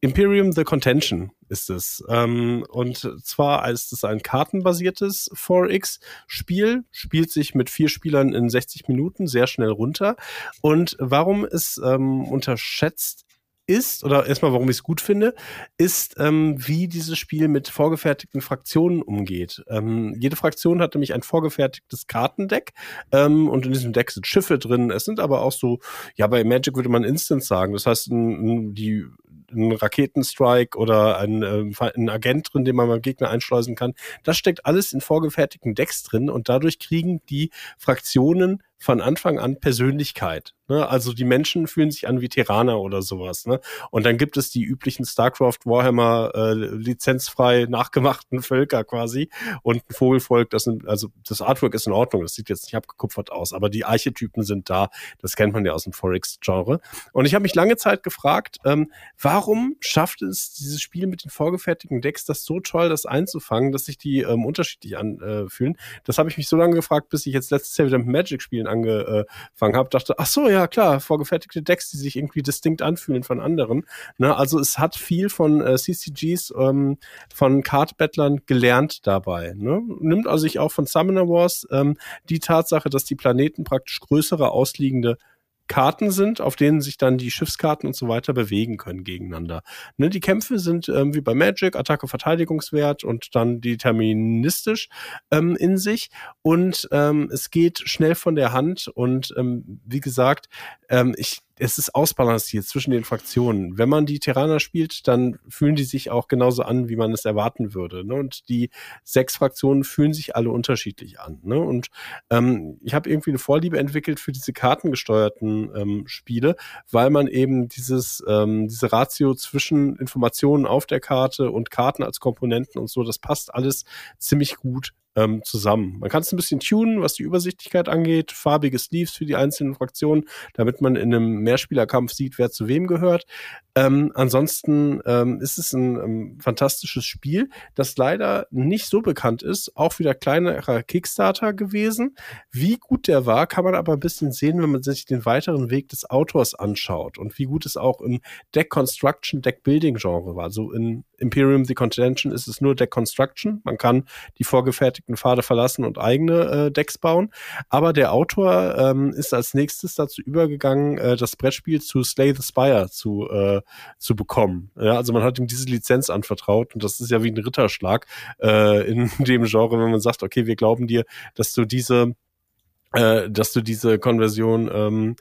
Imperium The Contention ist es. Ähm, und zwar ist es ein kartenbasiertes 4X-Spiel, spielt sich mit vier Spielern in 60 Minuten sehr schnell runter. Und warum es ähm, unterschätzt ist, oder erstmal, warum ich es gut finde, ist, ähm, wie dieses Spiel mit vorgefertigten Fraktionen umgeht. Ähm, jede Fraktion hat nämlich ein vorgefertigtes Kartendeck ähm, und in diesem Deck sind Schiffe drin. Es sind aber auch so, ja, bei Magic würde man Instance sagen. Das heißt, die ein Raketenstrike oder ein, äh, ein Agent drin, den man beim Gegner einschleusen kann. Das steckt alles in vorgefertigten Decks drin und dadurch kriegen die Fraktionen von Anfang an Persönlichkeit. Ne? Also die Menschen fühlen sich an wie Terraner oder sowas. Ne? Und dann gibt es die üblichen StarCraft Warhammer äh, lizenzfrei nachgemachten Völker quasi und ein Vogelvolk. Das sind, also das Artwork ist in Ordnung. Das sieht jetzt nicht abgekupfert aus, aber die Archetypen sind da. Das kennt man ja aus dem Forex-Genre. Und ich habe mich lange Zeit gefragt, ähm, warum schafft es dieses Spiel mit den vorgefertigten Decks, das so toll, das einzufangen, dass sich die ähm, unterschiedlich anfühlen? Äh, das habe ich mich so lange gefragt, bis ich jetzt letztes Jahr wieder mit Magic spielen angefangen habe, dachte, ach so, ja klar, vorgefertigte Decks, die sich irgendwie distinkt anfühlen von anderen. Ne? Also es hat viel von äh, CCGs, ähm, von Card-Battlern gelernt dabei. Ne? Nimmt also sich auch von Summoner Wars ähm, die Tatsache, dass die Planeten praktisch größere ausliegende Karten sind, auf denen sich dann die Schiffskarten und so weiter bewegen können gegeneinander. Ne, die Kämpfe sind ähm, wie bei Magic, Attacke, Verteidigungswert und dann deterministisch ähm, in sich. Und ähm, es geht schnell von der Hand. Und ähm, wie gesagt, ähm, ich es ist ausbalanciert zwischen den Fraktionen. Wenn man die Terraner spielt, dann fühlen die sich auch genauso an, wie man es erwarten würde. Ne? Und die sechs Fraktionen fühlen sich alle unterschiedlich an. Ne? Und ähm, ich habe irgendwie eine Vorliebe entwickelt für diese kartengesteuerten ähm, Spiele, weil man eben dieses ähm, diese Ratio zwischen Informationen auf der Karte und Karten als Komponenten und so, das passt alles ziemlich gut ähm, zusammen. Man kann es ein bisschen tunen, was die Übersichtlichkeit angeht, farbige Sleeves für die einzelnen Fraktionen, damit man in einem Mehrspielerkampf sieht, wer zu wem gehört. Ähm, ansonsten ähm, ist es ein ähm, fantastisches Spiel, das leider nicht so bekannt ist. Auch wieder kleinerer Kickstarter gewesen. Wie gut der war, kann man aber ein bisschen sehen, wenn man sich den weiteren Weg des Autors anschaut und wie gut es auch im Deck Construction, Deck Building Genre war. So in Imperium The Contention ist es nur Deck Construction. Man kann die vorgefertigten Pfade verlassen und eigene äh, Decks bauen. Aber der Autor ähm, ist als nächstes dazu übergegangen, äh, das Brettspiel zu Slay the Spire zu, äh, zu bekommen. Ja, also man hat ihm diese Lizenz anvertraut und das ist ja wie ein Ritterschlag äh, in dem Genre, wenn man sagt, okay, wir glauben dir, dass du diese äh, dass du diese Konversion ähm,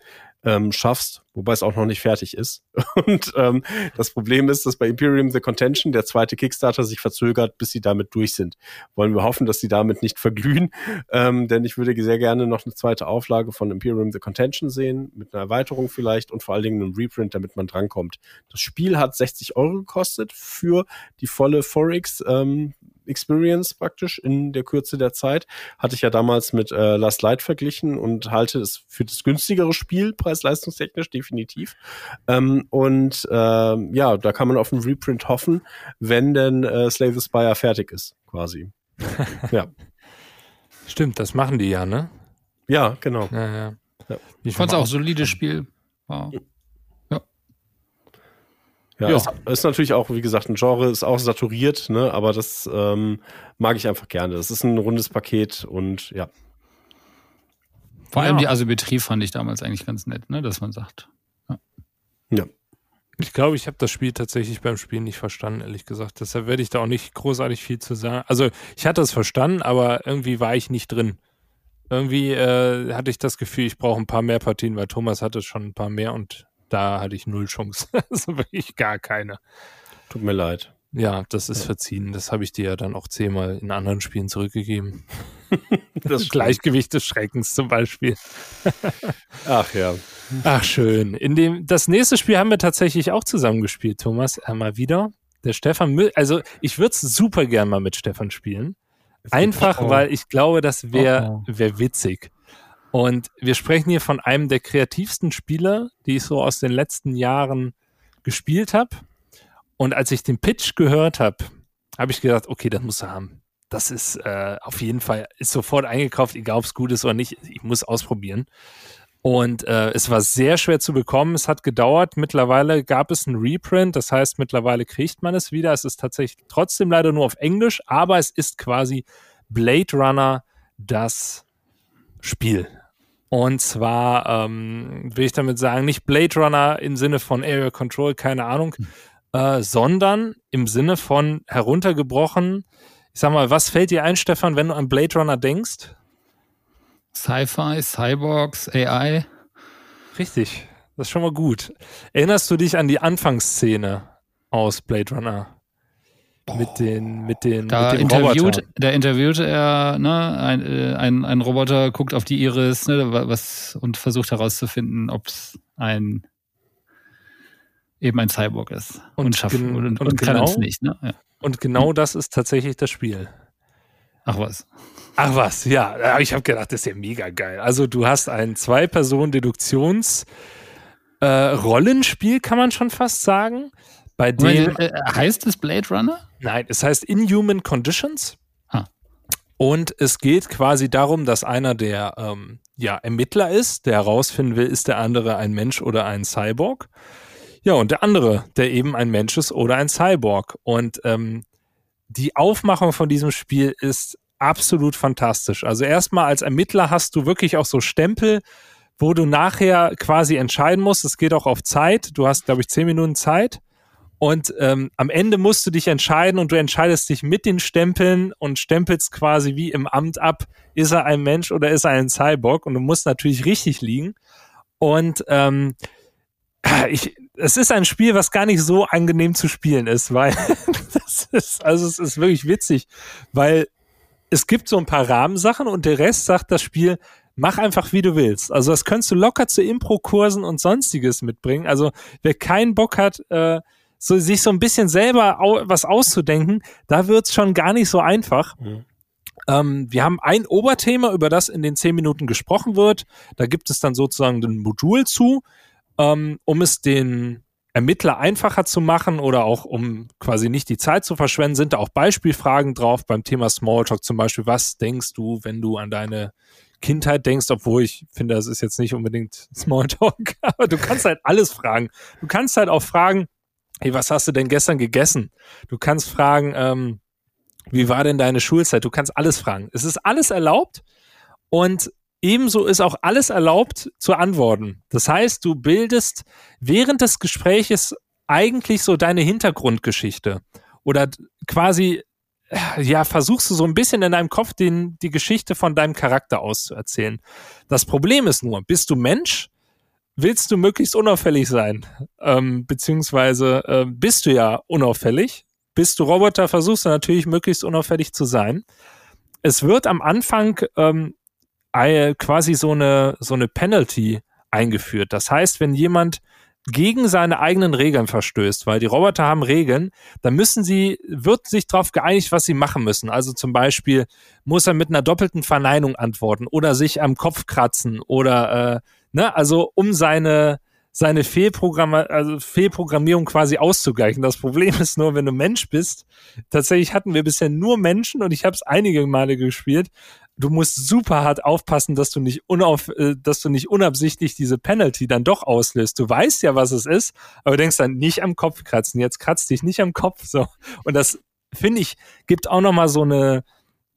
ähm, schaffst, wobei es auch noch nicht fertig ist. Und ähm, das Problem ist, dass bei Imperium The Contention der zweite Kickstarter sich verzögert, bis sie damit durch sind. Wollen wir hoffen, dass sie damit nicht verglühen, ähm, denn ich würde sehr gerne noch eine zweite Auflage von Imperium The Contention sehen, mit einer Erweiterung vielleicht und vor allen Dingen einem Reprint, damit man drankommt. Das Spiel hat 60 Euro gekostet für die volle Forex ähm, Experience praktisch in der Kürze der Zeit. Hatte ich ja damals mit äh, Last Light verglichen und halte es für das günstigere Spiel, preis-leistungstechnisch definitiv. Ähm, und äh, ja, da kann man auf einen Reprint hoffen, wenn denn äh, Slay the Spire fertig ist, quasi. ja. Stimmt, das machen die ja, ne? Ja, genau. Ja, ja. ja. Ich fand es auch solides Spiel. Wow. Ja, ja. Ist, ist, natürlich auch, wie gesagt, ein Genre, ist auch saturiert, ne? aber das ähm, mag ich einfach gerne. Das ist ein rundes Paket und ja. Vor allem ja. die Asymmetrie fand ich damals eigentlich ganz nett, ne? dass man sagt. Ja. ja. Ich glaube, ich habe das Spiel tatsächlich beim Spielen nicht verstanden, ehrlich gesagt. Deshalb werde ich da auch nicht großartig viel zu sagen. Also, ich hatte es verstanden, aber irgendwie war ich nicht drin. Irgendwie äh, hatte ich das Gefühl, ich brauche ein paar mehr Partien, weil Thomas hatte schon ein paar mehr und da hatte ich null Chance. also wirklich gar keine. Tut mir leid. Ja, das ist ja. verziehen. Das habe ich dir ja dann auch zehnmal in anderen Spielen zurückgegeben. das Gleichgewicht des Schreckens zum Beispiel. Ach ja. Ach schön. In dem, das nächste Spiel haben wir tatsächlich auch zusammengespielt, Thomas. Einmal wieder. Der Stefan, also ich würde es super gern mal mit Stefan spielen. Einfach, weil ich glaube, das wäre wär witzig. Und wir sprechen hier von einem der kreativsten Spieler, die ich so aus den letzten Jahren gespielt habe. Und als ich den Pitch gehört habe, habe ich gedacht, okay, das muss er haben. Das ist äh, auf jeden Fall, ist sofort eingekauft, egal ob es gut ist oder nicht. Ich muss ausprobieren. Und äh, es war sehr schwer zu bekommen. Es hat gedauert. Mittlerweile gab es einen Reprint. Das heißt, mittlerweile kriegt man es wieder. Es ist tatsächlich trotzdem leider nur auf Englisch, aber es ist quasi Blade Runner das Spiel. Und zwar ähm, will ich damit sagen, nicht Blade Runner im Sinne von Area Control, keine Ahnung, hm. äh, sondern im Sinne von heruntergebrochen. Ich sag mal, was fällt dir ein, Stefan, wenn du an Blade Runner denkst? Sci-Fi, Cyborgs, AI. Richtig, das ist schon mal gut. Erinnerst du dich an die Anfangsszene aus Blade Runner? Mit den mit den, da mit den interviewt, Da interviewte er ne, ein, äh, ein, ein Roboter, guckt auf die Iris ne, was, und versucht herauszufinden, ob es ein eben ein Cyborg ist. Und, und schafft und, und, und genau, es nicht. Ne? Ja. Und genau das ist tatsächlich das Spiel. Ach was. Ach was, ja. Ich habe gedacht, das ist ja mega geil. Also du hast ein Zwei-Personen-Deduktions- äh, Rollenspiel, kann man schon fast sagen. Bei dem, äh, heißt es Blade Runner? Nein, es heißt Inhuman Conditions. Ah. Und es geht quasi darum, dass einer der ähm, ja, Ermittler ist, der herausfinden will, ist der andere ein Mensch oder ein Cyborg. Ja, und der andere, der eben ein Mensch ist oder ein Cyborg. Und ähm, die Aufmachung von diesem Spiel ist absolut fantastisch. Also erstmal als Ermittler hast du wirklich auch so Stempel wo du nachher quasi entscheiden musst. Es geht auch auf Zeit. Du hast, glaube ich, zehn Minuten Zeit. Und ähm, am Ende musst du dich entscheiden und du entscheidest dich mit den Stempeln und stempelst quasi wie im Amt ab, ist er ein Mensch oder ist er ein Cyborg? Und du musst natürlich richtig liegen. Und ähm, ich, es ist ein Spiel, was gar nicht so angenehm zu spielen ist, weil das ist, also es ist wirklich witzig, weil es gibt so ein paar Rahmensachen und der Rest sagt das Spiel, mach einfach wie du willst. Also das könntest du locker zu Impro-Kursen und sonstiges mitbringen. Also wer keinen Bock hat, äh, so, sich so ein bisschen selber au was auszudenken, da wird's schon gar nicht so einfach. Mhm. Ähm, wir haben ein Oberthema, über das in den zehn Minuten gesprochen wird. Da gibt es dann sozusagen ein Modul zu, ähm, um es den Ermittler einfacher zu machen oder auch um quasi nicht die Zeit zu verschwenden, sind da auch Beispielfragen drauf beim Thema Smalltalk zum Beispiel. Was denkst du, wenn du an deine Kindheit denkst, obwohl ich finde, das ist jetzt nicht unbedingt Smalltalk, aber du kannst halt alles fragen. Du kannst halt auch fragen, hey, was hast du denn gestern gegessen? Du kannst fragen, ähm, wie war denn deine Schulzeit? Du kannst alles fragen. Es ist alles erlaubt und ebenso ist auch alles erlaubt zu antworten. Das heißt, du bildest während des Gespräches eigentlich so deine Hintergrundgeschichte oder quasi ja, versuchst du so ein bisschen in deinem Kopf den, die Geschichte von deinem Charakter auszuerzählen. Das Problem ist nur, bist du Mensch, willst du möglichst unauffällig sein, ähm, beziehungsweise äh, bist du ja unauffällig bist du Roboter, versuchst du natürlich möglichst unauffällig zu sein. Es wird am Anfang ähm, quasi so eine, so eine Penalty eingeführt. Das heißt, wenn jemand gegen seine eigenen Regeln verstößt, weil die Roboter haben Regeln, dann müssen sie, wird sich darauf geeinigt, was sie machen müssen. Also zum Beispiel muss er mit einer doppelten Verneinung antworten oder sich am Kopf kratzen oder äh, ne, also um seine seine Fehlprogramm also Fehlprogrammierung quasi auszugleichen. Das Problem ist nur, wenn du Mensch bist, tatsächlich hatten wir bisher nur Menschen und ich habe es einige Male gespielt. Du musst super hart aufpassen, dass du nicht unauf, äh, dass du nicht unabsichtlich diese Penalty dann doch auslöst. Du weißt ja, was es ist, aber denkst dann nicht am Kopf kratzen. Jetzt kratzt dich nicht am Kopf so. Und das finde ich gibt auch noch mal so eine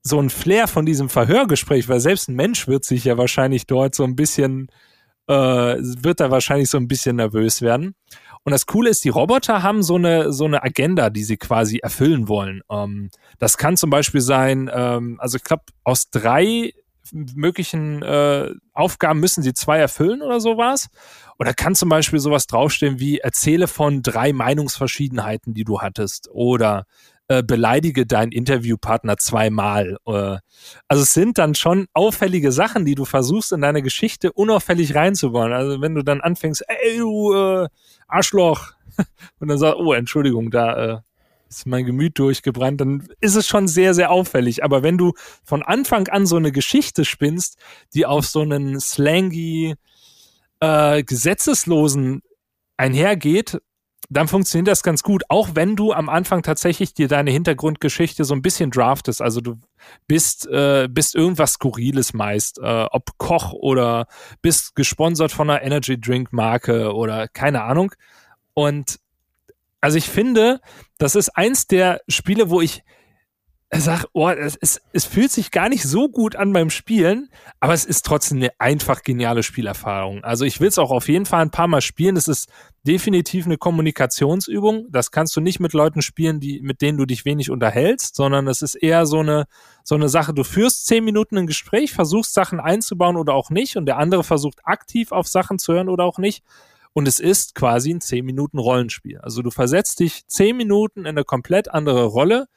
so ein Flair von diesem Verhörgespräch, weil selbst ein Mensch wird sich ja wahrscheinlich dort so ein bisschen äh, wird er wahrscheinlich so ein bisschen nervös werden. Und das Coole ist, die Roboter haben so eine, so eine Agenda, die sie quasi erfüllen wollen. Ähm, das kann zum Beispiel sein, ähm, also ich glaube, aus drei möglichen äh, Aufgaben müssen sie zwei erfüllen oder sowas. Oder kann zum Beispiel sowas draufstehen wie erzähle von drei Meinungsverschiedenheiten, die du hattest. Oder äh, beleidige deinen Interviewpartner zweimal. Äh, also es sind dann schon auffällige Sachen, die du versuchst in deine Geschichte unauffällig reinzubauen. Also wenn du dann anfängst, ey du äh, Arschloch, und dann sagst, oh Entschuldigung, da äh, ist mein Gemüt durchgebrannt, dann ist es schon sehr, sehr auffällig. Aber wenn du von Anfang an so eine Geschichte spinnst, die auf so einen slangy, äh, gesetzeslosen einhergeht, dann funktioniert das ganz gut, auch wenn du am Anfang tatsächlich dir deine Hintergrundgeschichte so ein bisschen draftest. Also du bist, äh, bist irgendwas Skurriles meist, äh, ob Koch oder bist gesponsert von einer Energy Drink Marke oder keine Ahnung. Und also ich finde, das ist eins der Spiele, wo ich sag, oh, es, es, es fühlt sich gar nicht so gut an beim Spielen, aber es ist trotzdem eine einfach geniale Spielerfahrung. Also ich will es auch auf jeden Fall ein paar Mal spielen. Das ist definitiv eine Kommunikationsübung. Das kannst du nicht mit Leuten spielen, die, mit denen du dich wenig unterhältst, sondern es ist eher so eine, so eine Sache. Du führst zehn Minuten ein Gespräch, versuchst Sachen einzubauen oder auch nicht und der andere versucht aktiv auf Sachen zu hören oder auch nicht. Und es ist quasi ein zehn Minuten Rollenspiel. Also du versetzt dich zehn Minuten in eine komplett andere Rolle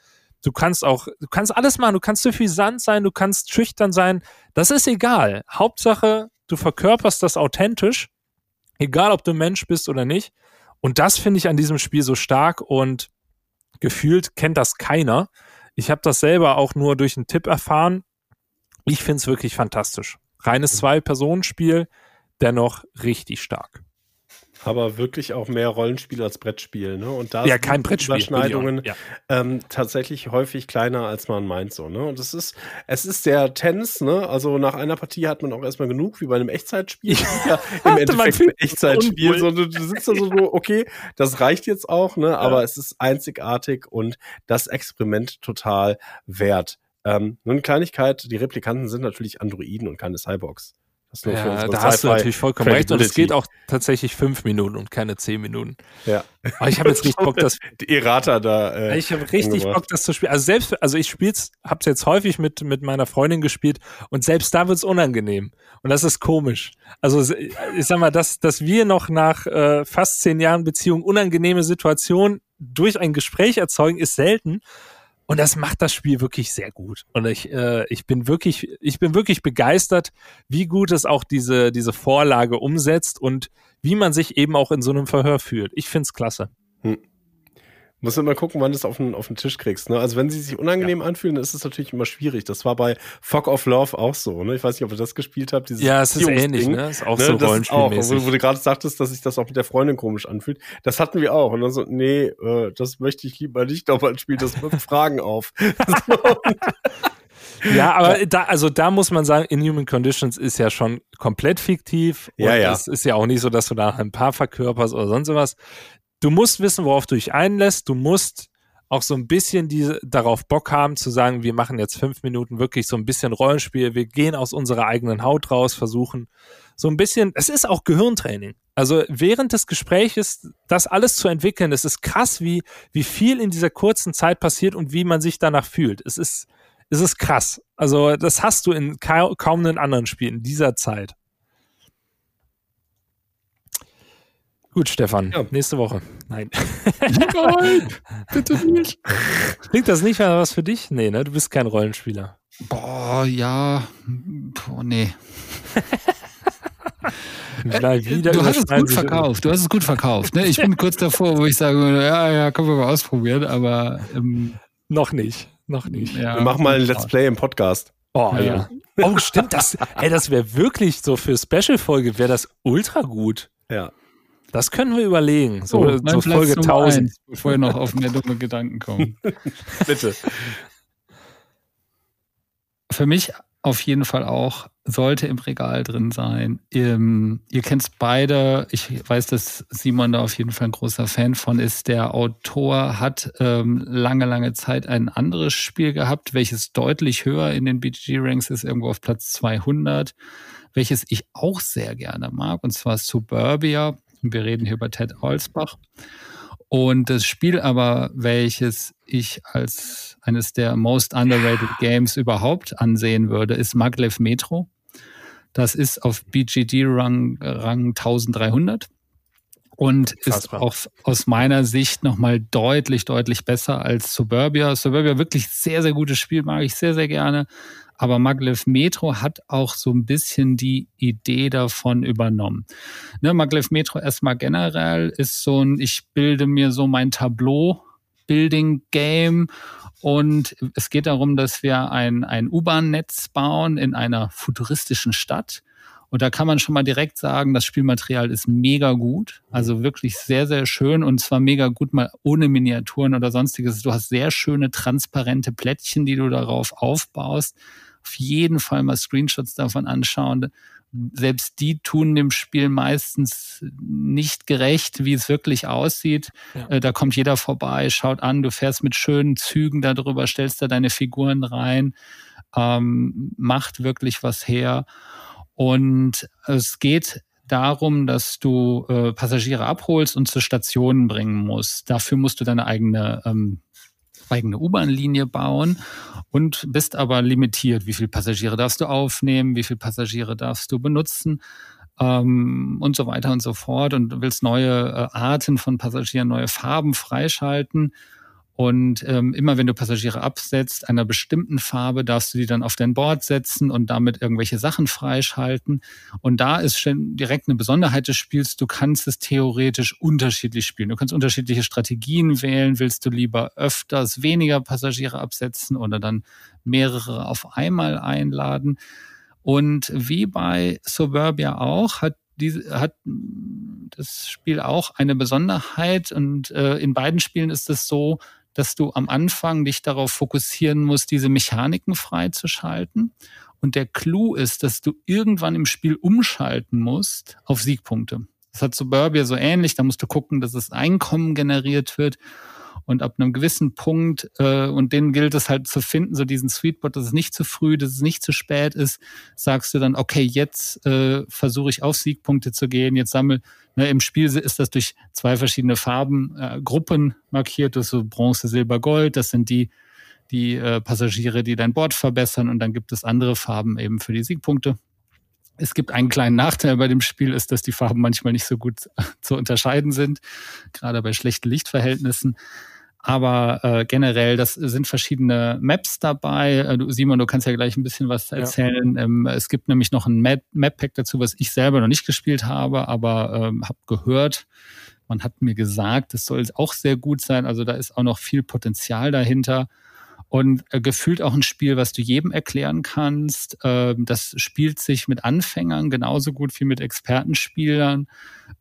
Du kannst auch, du kannst alles machen. Du kannst suffisant sein, du kannst schüchtern sein. Das ist egal. Hauptsache, du verkörperst das authentisch. Egal, ob du Mensch bist oder nicht. Und das finde ich an diesem Spiel so stark und gefühlt kennt das keiner. Ich habe das selber auch nur durch einen Tipp erfahren. Ich finde es wirklich fantastisch. Reines mhm. Zwei-Personen-Spiel, dennoch richtig stark aber wirklich auch mehr Rollenspiel als Brettspiel. Ne? Und da ja, sind kein Brettspiel, Überschneidungen ja. ähm, tatsächlich häufig kleiner, als man meint. So, ne? Und es ist, es ist sehr tense, ne? Also nach einer Partie hat man auch erstmal genug, wie bei einem Echtzeitspiel. ja, Im Endeffekt ein Echtzeitspiel. So, du, du sitzt da so, okay, das reicht jetzt auch, ne? Aber ja. es ist einzigartig und das Experiment total wert. Ähm, nur eine Kleinigkeit, die Replikanten sind natürlich Androiden und keine Cyborgs. Ja, da hast du natürlich vollkommen recht. Und es geht auch tatsächlich fünf Minuten und keine zehn Minuten. Ja. Aber ich habe jetzt richtig Bock, das. Die Errata da. Äh, ich habe richtig Bock, das zu spielen. Also selbst, also ich spiel's, hab's jetzt häufig mit, mit meiner Freundin gespielt und selbst da wird's unangenehm. Und das ist komisch. Also ich sag mal, dass, dass wir noch nach äh, fast zehn Jahren Beziehung unangenehme Situationen durch ein Gespräch erzeugen, ist selten. Und das macht das Spiel wirklich sehr gut. Und ich, äh, ich bin wirklich, ich bin wirklich begeistert, wie gut es auch diese, diese Vorlage umsetzt und wie man sich eben auch in so einem Verhör fühlt. Ich find's klasse. Hm. Muss immer gucken, wann du es auf den, auf den Tisch kriegst. Ne? Also wenn sie sich unangenehm ja. anfühlen, dann ist es natürlich immer schwierig. Das war bei Fog of Love auch so. Ne? Ich weiß nicht, ob ihr das gespielt habt. ja, es ist ähnlich. Ne? Ist auch ne? so rollenspielmäßig. Auch, wo, du gerade sagtest, dass sich das auch mit der Freundin komisch anfühlt. Das hatten wir auch. Und dann so, nee, äh, das möchte ich lieber nicht nochmal spielen. Das wirft Fragen auf. Ja, aber da, also da muss man sagen, Inhuman Conditions ist ja schon komplett fiktiv. Und ja, ja. Es ist ja auch nicht so, dass du da ein paar verkörperst oder sonst was du musst wissen, worauf du dich einlässt. Du musst auch so ein bisschen diese, darauf Bock haben zu sagen, wir machen jetzt fünf Minuten wirklich so ein bisschen Rollenspiel. Wir gehen aus unserer eigenen Haut raus, versuchen so ein bisschen, es ist auch Gehirntraining. Also während des Gespräches das alles zu entwickeln, es ist krass, wie, wie viel in dieser kurzen Zeit passiert und wie man sich danach fühlt. Es ist, es ist krass. Also das hast du in kaum einen anderen Spiel in dieser Zeit. Gut, Stefan, ja. nächste Woche. Nein. Nein, bitte nicht. Klingt das nicht mal was für dich? Nee, ne? Du bist kein Rollenspieler. Boah, ja. Boah, nee. wieder du hast es gut verkauft. Du hast es gut verkauft. Ne? Ich bin kurz davor, wo ich sage, ja, ja, können wir mal ausprobieren, aber ähm, noch nicht, noch nicht. Ja, wir machen mal ein Let's Play im Podcast. Oh ja. ja. Oh, stimmt. Das, ey, das wäre wirklich so für Special-Folge wäre das ultra gut. Ja. Das können wir überlegen. So, oh, so Folge 1000. Eins, bevor wir noch auf mehr dumme Gedanken kommen. Bitte. Für mich auf jeden Fall auch sollte im Regal drin sein. Ihr, ihr kennt es beide. Ich weiß, dass Simon da auf jeden Fall ein großer Fan von ist. Der Autor hat ähm, lange, lange Zeit ein anderes Spiel gehabt, welches deutlich höher in den BGG-Ranks ist, irgendwo auf Platz 200, welches ich auch sehr gerne mag, und zwar Suburbia. Wir reden hier über Ted Holzbach. Und das Spiel aber, welches ich als eines der most underrated Games überhaupt ansehen würde, ist Maglev Metro. Das ist auf BGD Rang, Rang 1300 und ist auch aus meiner Sicht nochmal deutlich, deutlich besser als Suburbia. Suburbia wirklich sehr, sehr gutes Spiel, mag ich sehr, sehr gerne. Aber Maglev Metro hat auch so ein bisschen die Idee davon übernommen. Ne, Maglev Metro erstmal generell ist so ein, ich bilde mir so mein Tableau Building Game und es geht darum, dass wir ein, ein U-Bahn-Netz bauen in einer futuristischen Stadt. Und da kann man schon mal direkt sagen, das Spielmaterial ist mega gut. Also wirklich sehr, sehr schön und zwar mega gut mal ohne Miniaturen oder sonstiges. Du hast sehr schöne, transparente Plättchen, die du darauf aufbaust auf jeden Fall mal Screenshots davon anschauen. Selbst die tun dem Spiel meistens nicht gerecht, wie es wirklich aussieht. Ja. Äh, da kommt jeder vorbei, schaut an, du fährst mit schönen Zügen darüber, stellst da deine Figuren rein, ähm, macht wirklich was her. Und es geht darum, dass du äh, Passagiere abholst und zu Stationen bringen musst. Dafür musst du deine eigene ähm, eigene U-Bahn-Linie bauen und bist aber limitiert. Wie viele Passagiere darfst du aufnehmen? Wie viele Passagiere darfst du benutzen? Ähm, und so weiter und so fort. Und du willst neue äh, Arten von Passagieren, neue Farben freischalten. Und ähm, immer wenn du Passagiere absetzt, einer bestimmten Farbe, darfst du die dann auf dein Board setzen und damit irgendwelche Sachen freischalten. Und da ist schon direkt eine Besonderheit des Spiels. Du kannst es theoretisch unterschiedlich spielen. Du kannst unterschiedliche Strategien wählen. Willst du lieber öfters weniger Passagiere absetzen oder dann mehrere auf einmal einladen? Und wie bei Suburbia auch, hat diese, hat das Spiel auch eine Besonderheit und äh, in beiden Spielen ist es so, dass du am Anfang dich darauf fokussieren musst, diese Mechaniken freizuschalten. Und der Clou ist, dass du irgendwann im Spiel umschalten musst auf Siegpunkte. Das hat Suburbia so ähnlich. Da musst du gucken, dass das Einkommen generiert wird. Und ab einem gewissen Punkt, äh, und den gilt es halt zu finden, so diesen Sweetbot, dass es nicht zu früh, dass es nicht zu spät ist, sagst du dann, okay, jetzt äh, versuche ich auf Siegpunkte zu gehen, jetzt sammel, ne, im Spiel ist das durch zwei verschiedene Farben, äh, Gruppen markiert, das so Bronze, Silber, Gold, das sind die, die äh, Passagiere, die dein Board verbessern. Und dann gibt es andere Farben eben für die Siegpunkte. Es gibt einen kleinen Nachteil bei dem Spiel, ist, dass die Farben manchmal nicht so gut zu unterscheiden sind, gerade bei schlechten Lichtverhältnissen. Aber äh, generell, das sind verschiedene Maps dabei. Äh, du, Simon, du kannst ja gleich ein bisschen was erzählen. Ja. Ähm, es gibt nämlich noch ein Map-Pack dazu, was ich selber noch nicht gespielt habe, aber ähm, habe gehört. Man hat mir gesagt, es soll auch sehr gut sein. Also da ist auch noch viel Potenzial dahinter und äh, gefühlt auch ein Spiel, was du jedem erklären kannst. Ähm, das spielt sich mit Anfängern genauso gut wie mit Expertenspielern,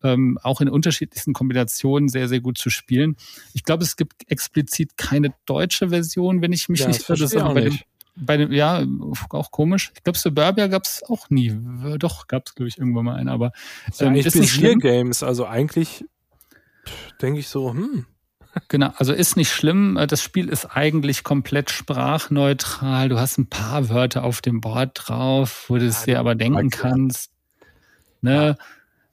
ähm, auch in unterschiedlichsten Kombinationen sehr, sehr gut zu spielen. Ich glaube, es gibt explizit keine deutsche Version, wenn ich mich ja, nicht irre. Das bei dem, bei dem, ja, auch komisch. Ich glaube, Suburbia gab es auch nie. Doch, gab es, glaube ich, irgendwann mal einen, aber ähm, ja, ist nicht. Games, also eigentlich denke ich so, hm, Genau, also ist nicht schlimm. Äh, das Spiel ist eigentlich komplett sprachneutral. Du hast ein paar Wörter auf dem Board drauf, wo du es dir aber denken kannst. Ne?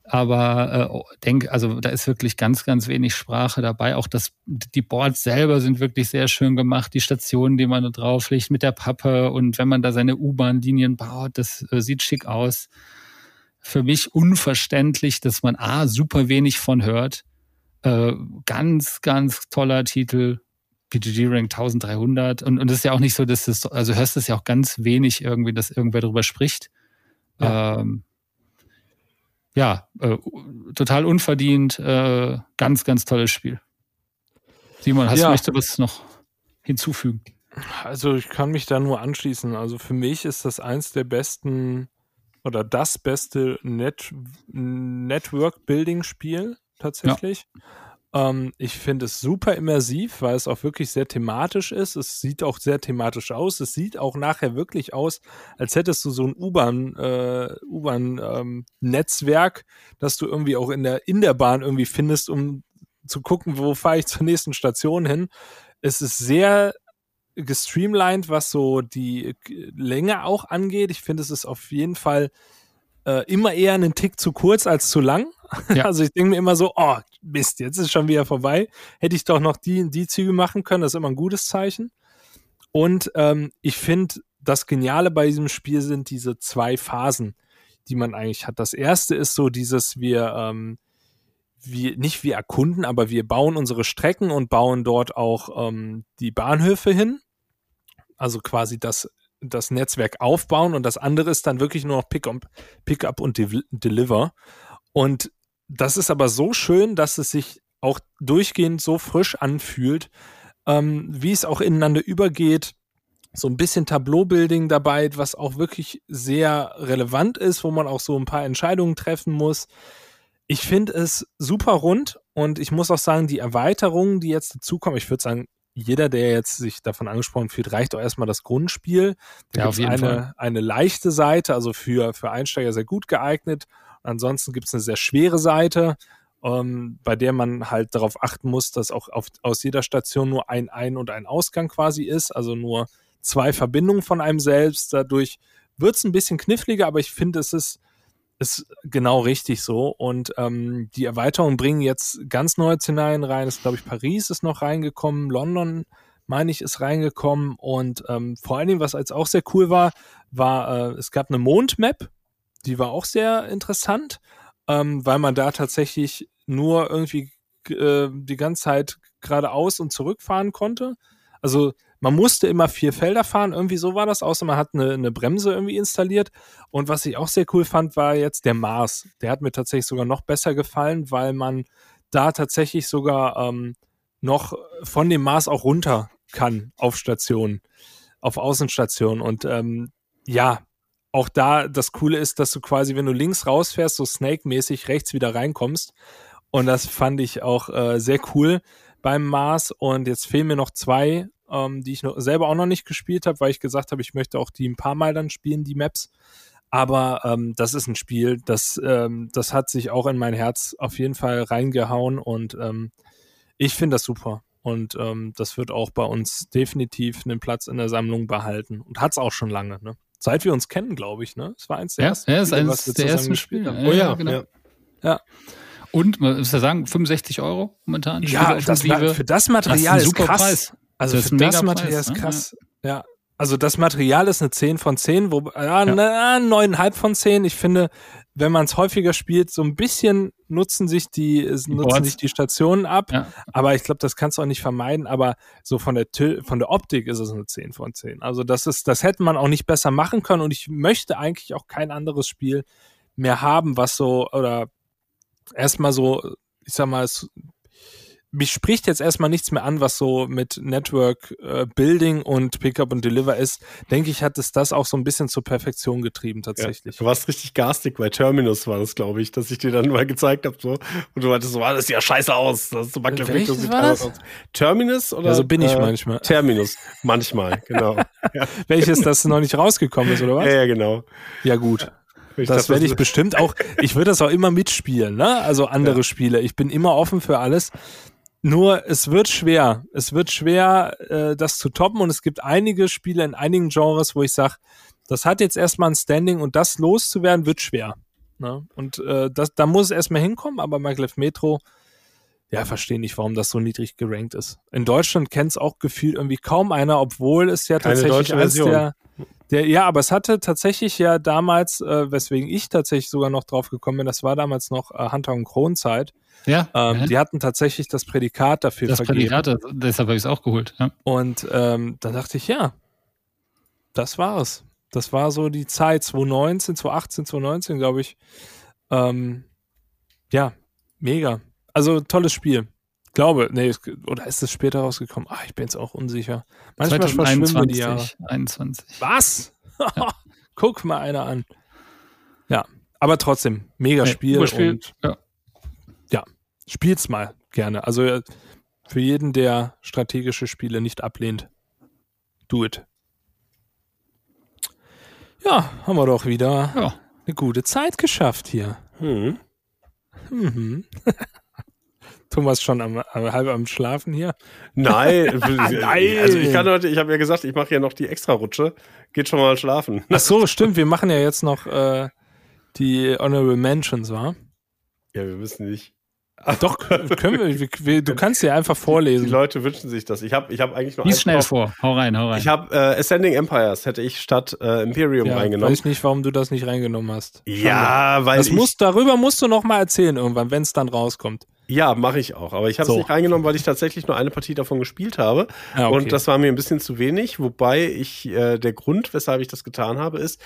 Aber äh, denk, also da ist wirklich ganz, ganz wenig Sprache dabei. Auch das, die Boards selber sind wirklich sehr schön gemacht. Die Stationen, die man da drauflegt mit der Pappe und wenn man da seine U-Bahn-Linien baut, das äh, sieht schick aus. Für mich unverständlich, dass man A, super wenig von hört äh, ganz, ganz toller Titel. PGG-Rank 1300. Und, und es ist ja auch nicht so, dass es, also hörst es ja auch ganz wenig irgendwie, dass irgendwer darüber spricht. Ja, ähm, ja äh, total unverdient. Äh, ganz, ganz tolles Spiel. Simon, hast ja. du möchtest was noch hinzufügen? Also ich kann mich da nur anschließen. Also für mich ist das eins der besten oder das beste Net Network-Building-Spiel tatsächlich. Ja. Ähm, ich finde es super immersiv, weil es auch wirklich sehr thematisch ist. Es sieht auch sehr thematisch aus. Es sieht auch nachher wirklich aus, als hättest du so ein U-Bahn, äh, U-Bahn-Netzwerk, ähm, das du irgendwie auch in der, in der Bahn irgendwie findest, um zu gucken, wo fahre ich zur nächsten Station hin. Es ist sehr gestreamlined, was so die Länge auch angeht. Ich finde, es ist auf jeden Fall äh, immer eher einen Tick zu kurz als zu lang. Ja. Also ich denke mir immer so, oh, Mist, jetzt ist schon wieder vorbei. Hätte ich doch noch die, die Züge machen können, das ist immer ein gutes Zeichen. Und ähm, ich finde, das Geniale bei diesem Spiel sind diese zwei Phasen, die man eigentlich hat. Das erste ist so dieses, wir, ähm, wir nicht wir erkunden, aber wir bauen unsere Strecken und bauen dort auch ähm, die Bahnhöfe hin. Also quasi das, das Netzwerk aufbauen und das andere ist dann wirklich nur noch Pick-up Pick und Deliver. Und das ist aber so schön, dass es sich auch durchgehend so frisch anfühlt, ähm, wie es auch ineinander übergeht. So ein bisschen Tableau-Building dabei, was auch wirklich sehr relevant ist, wo man auch so ein paar Entscheidungen treffen muss. Ich finde es super rund und ich muss auch sagen, die Erweiterungen, die jetzt dazukommen, ich würde sagen, jeder, der jetzt sich davon angesprochen fühlt, reicht auch erstmal das Grundspiel. Da ja, gibt es eine, eine leichte Seite, also für, für Einsteiger sehr gut geeignet Ansonsten gibt es eine sehr schwere Seite, ähm, bei der man halt darauf achten muss, dass auch auf, aus jeder Station nur ein Ein- und ein Ausgang quasi ist, also nur zwei Verbindungen von einem selbst. Dadurch wird es ein bisschen kniffliger, aber ich finde, es ist, ist genau richtig so. Und ähm, die Erweiterungen bringen jetzt ganz neue Szenarien rein. Das glaube ich, Paris ist noch reingekommen, London meine ich, ist reingekommen. Und ähm, vor allen Dingen, was als auch sehr cool war, war, äh, es gab eine Mondmap, die war auch sehr interessant, ähm, weil man da tatsächlich nur irgendwie äh, die ganze Zeit geradeaus und zurückfahren konnte. Also man musste immer vier Felder fahren, irgendwie so war das, außer man hat eine, eine Bremse irgendwie installiert. Und was ich auch sehr cool fand, war jetzt der Mars. Der hat mir tatsächlich sogar noch besser gefallen, weil man da tatsächlich sogar ähm, noch von dem Mars auch runter kann auf Stationen, auf Außenstationen. Und ähm, ja, auch da das Coole ist, dass du quasi, wenn du links rausfährst, so Snake-mäßig rechts wieder reinkommst. Und das fand ich auch äh, sehr cool beim Mars. Und jetzt fehlen mir noch zwei, ähm, die ich noch, selber auch noch nicht gespielt habe, weil ich gesagt habe, ich möchte auch die ein paar Mal dann spielen, die Maps. Aber ähm, das ist ein Spiel, das, ähm, das hat sich auch in mein Herz auf jeden Fall reingehauen und ähm, ich finde das super. Und ähm, das wird auch bei uns definitiv einen Platz in der Sammlung behalten. Und hat es auch schon lange, ne? Seit wir uns kennen, glaube ich, ne? Es war eins der ja, ersten ja, Spiele, eines was wir der zusammen ersten gespielt Spiele. haben. Oh ja, genau. ja. Ja. Und man muss ja sagen, 65 Euro momentan. Ja, das, für das Das Material ist ist ein super krass. Preis. Also Das für das Material ist ne? krass. Ja. Also das Material ist eine 10 von 10, wo ja, ja. neuneinhalb von 10. Ich finde, wenn man es häufiger spielt, so ein bisschen nutzen sich die, es nutzen Boards. sich die Stationen ab. Ja. Aber ich glaube, das kannst du auch nicht vermeiden. Aber so von der von der Optik ist es eine 10 von 10. Also das ist, das hätte man auch nicht besser machen können. Und ich möchte eigentlich auch kein anderes Spiel mehr haben, was so oder erstmal so, ich sag mal, mich spricht jetzt erstmal nichts mehr an, was so mit Network äh, Building und Pickup und Deliver ist. Denke ich, hat es das auch so ein bisschen zur Perfektion getrieben tatsächlich. Du warst richtig garstig bei Terminus, war das, glaube ich, dass ich dir dann mal gezeigt habe. So, und du meintest so, ah, das sieht ja scheiße aus. Das ist so Welches sieht war das? aus. Terminus oder? Ja, so bin ich äh, manchmal. Terminus, manchmal, genau. ja, Welches, das noch nicht rausgekommen ist, oder was? ja, ja, genau. Ja, gut. Ich Das werde ich bestimmt auch, ich würde das auch immer mitspielen, ne? Also andere Ja. Spiele. Ich bin immer offen für alles. Nur es wird schwer. Es wird schwer, äh, das zu toppen. Und es gibt einige Spiele in einigen Genres, wo ich sage, das hat jetzt erstmal ein Standing und das loszuwerden wird schwer. Ne? Und äh, das, da muss es erstmal hinkommen, aber Maglev Metro, ja, verstehe nicht, warum das so niedrig gerankt ist. In Deutschland kennt es auch gefühlt irgendwie kaum einer, obwohl es ja Keine tatsächlich Version. der, der, ja, aber es hatte tatsächlich ja damals, äh, weswegen ich tatsächlich sogar noch drauf gekommen bin, das war damals noch äh, Hunter und Kronzeit. Ja, Ähm, ja. Die hatten tatsächlich das Prädikat dafür das vergeben. Prädikat, deshalb habe ich es auch geholt. Ja. Und ähm, da dachte ich, ja, das war es. Das war so die Zeit 2019, 2018, 2019, glaube ich. Ähm, ja, mega. Also tolles Spiel. Glaube, nee, oder ist es später rausgekommen? Ah, ich bin jetzt auch unsicher. Manchmal verschwimmen mir die Jahre. 2021. Was? Guck mal einer an. Ja, aber trotzdem, mega Nee, Spiel und ja. spiel's mal gerne. Also äh, für jeden, der strategische Spiele nicht ablehnt, do it. Ja, haben wir doch wieder Ja. eine gute Zeit geschafft hier. Hm. Mhm. Thomas schon am, am, halb am Schlafen hier. Nein, Nein. also ich kann heute, ich habe ja gesagt, ich mache ja noch die Extra-Rutsche. Geht schon mal schlafen. Ach so, stimmt. Wir machen ja jetzt noch äh, die Honorable Mentions, wa? Ja, wir wissen nicht. Doch, können wir, wir, wir. Du kannst ja einfach Die vorlesen. Leute wünschen sich das. Ich habe ich hab eigentlich noch Lies schnell drauf. vor. Hau rein, hau rein. Ich habe äh, Ascending Empires hätte ich statt äh, Imperium Ja, reingenommen. weiß nicht, warum du das nicht reingenommen hast. Ja, weil Das ich, muss, darüber musst du noch mal erzählen irgendwann, wenn es dann rauskommt. Ja, mache ich auch. Aber ich habe es So. nicht reingenommen, weil ich tatsächlich nur eine Partie davon gespielt habe. Ah, okay. Und das war mir ein bisschen zu wenig. Wobei ich äh, der Grund, weshalb ich das getan habe, ist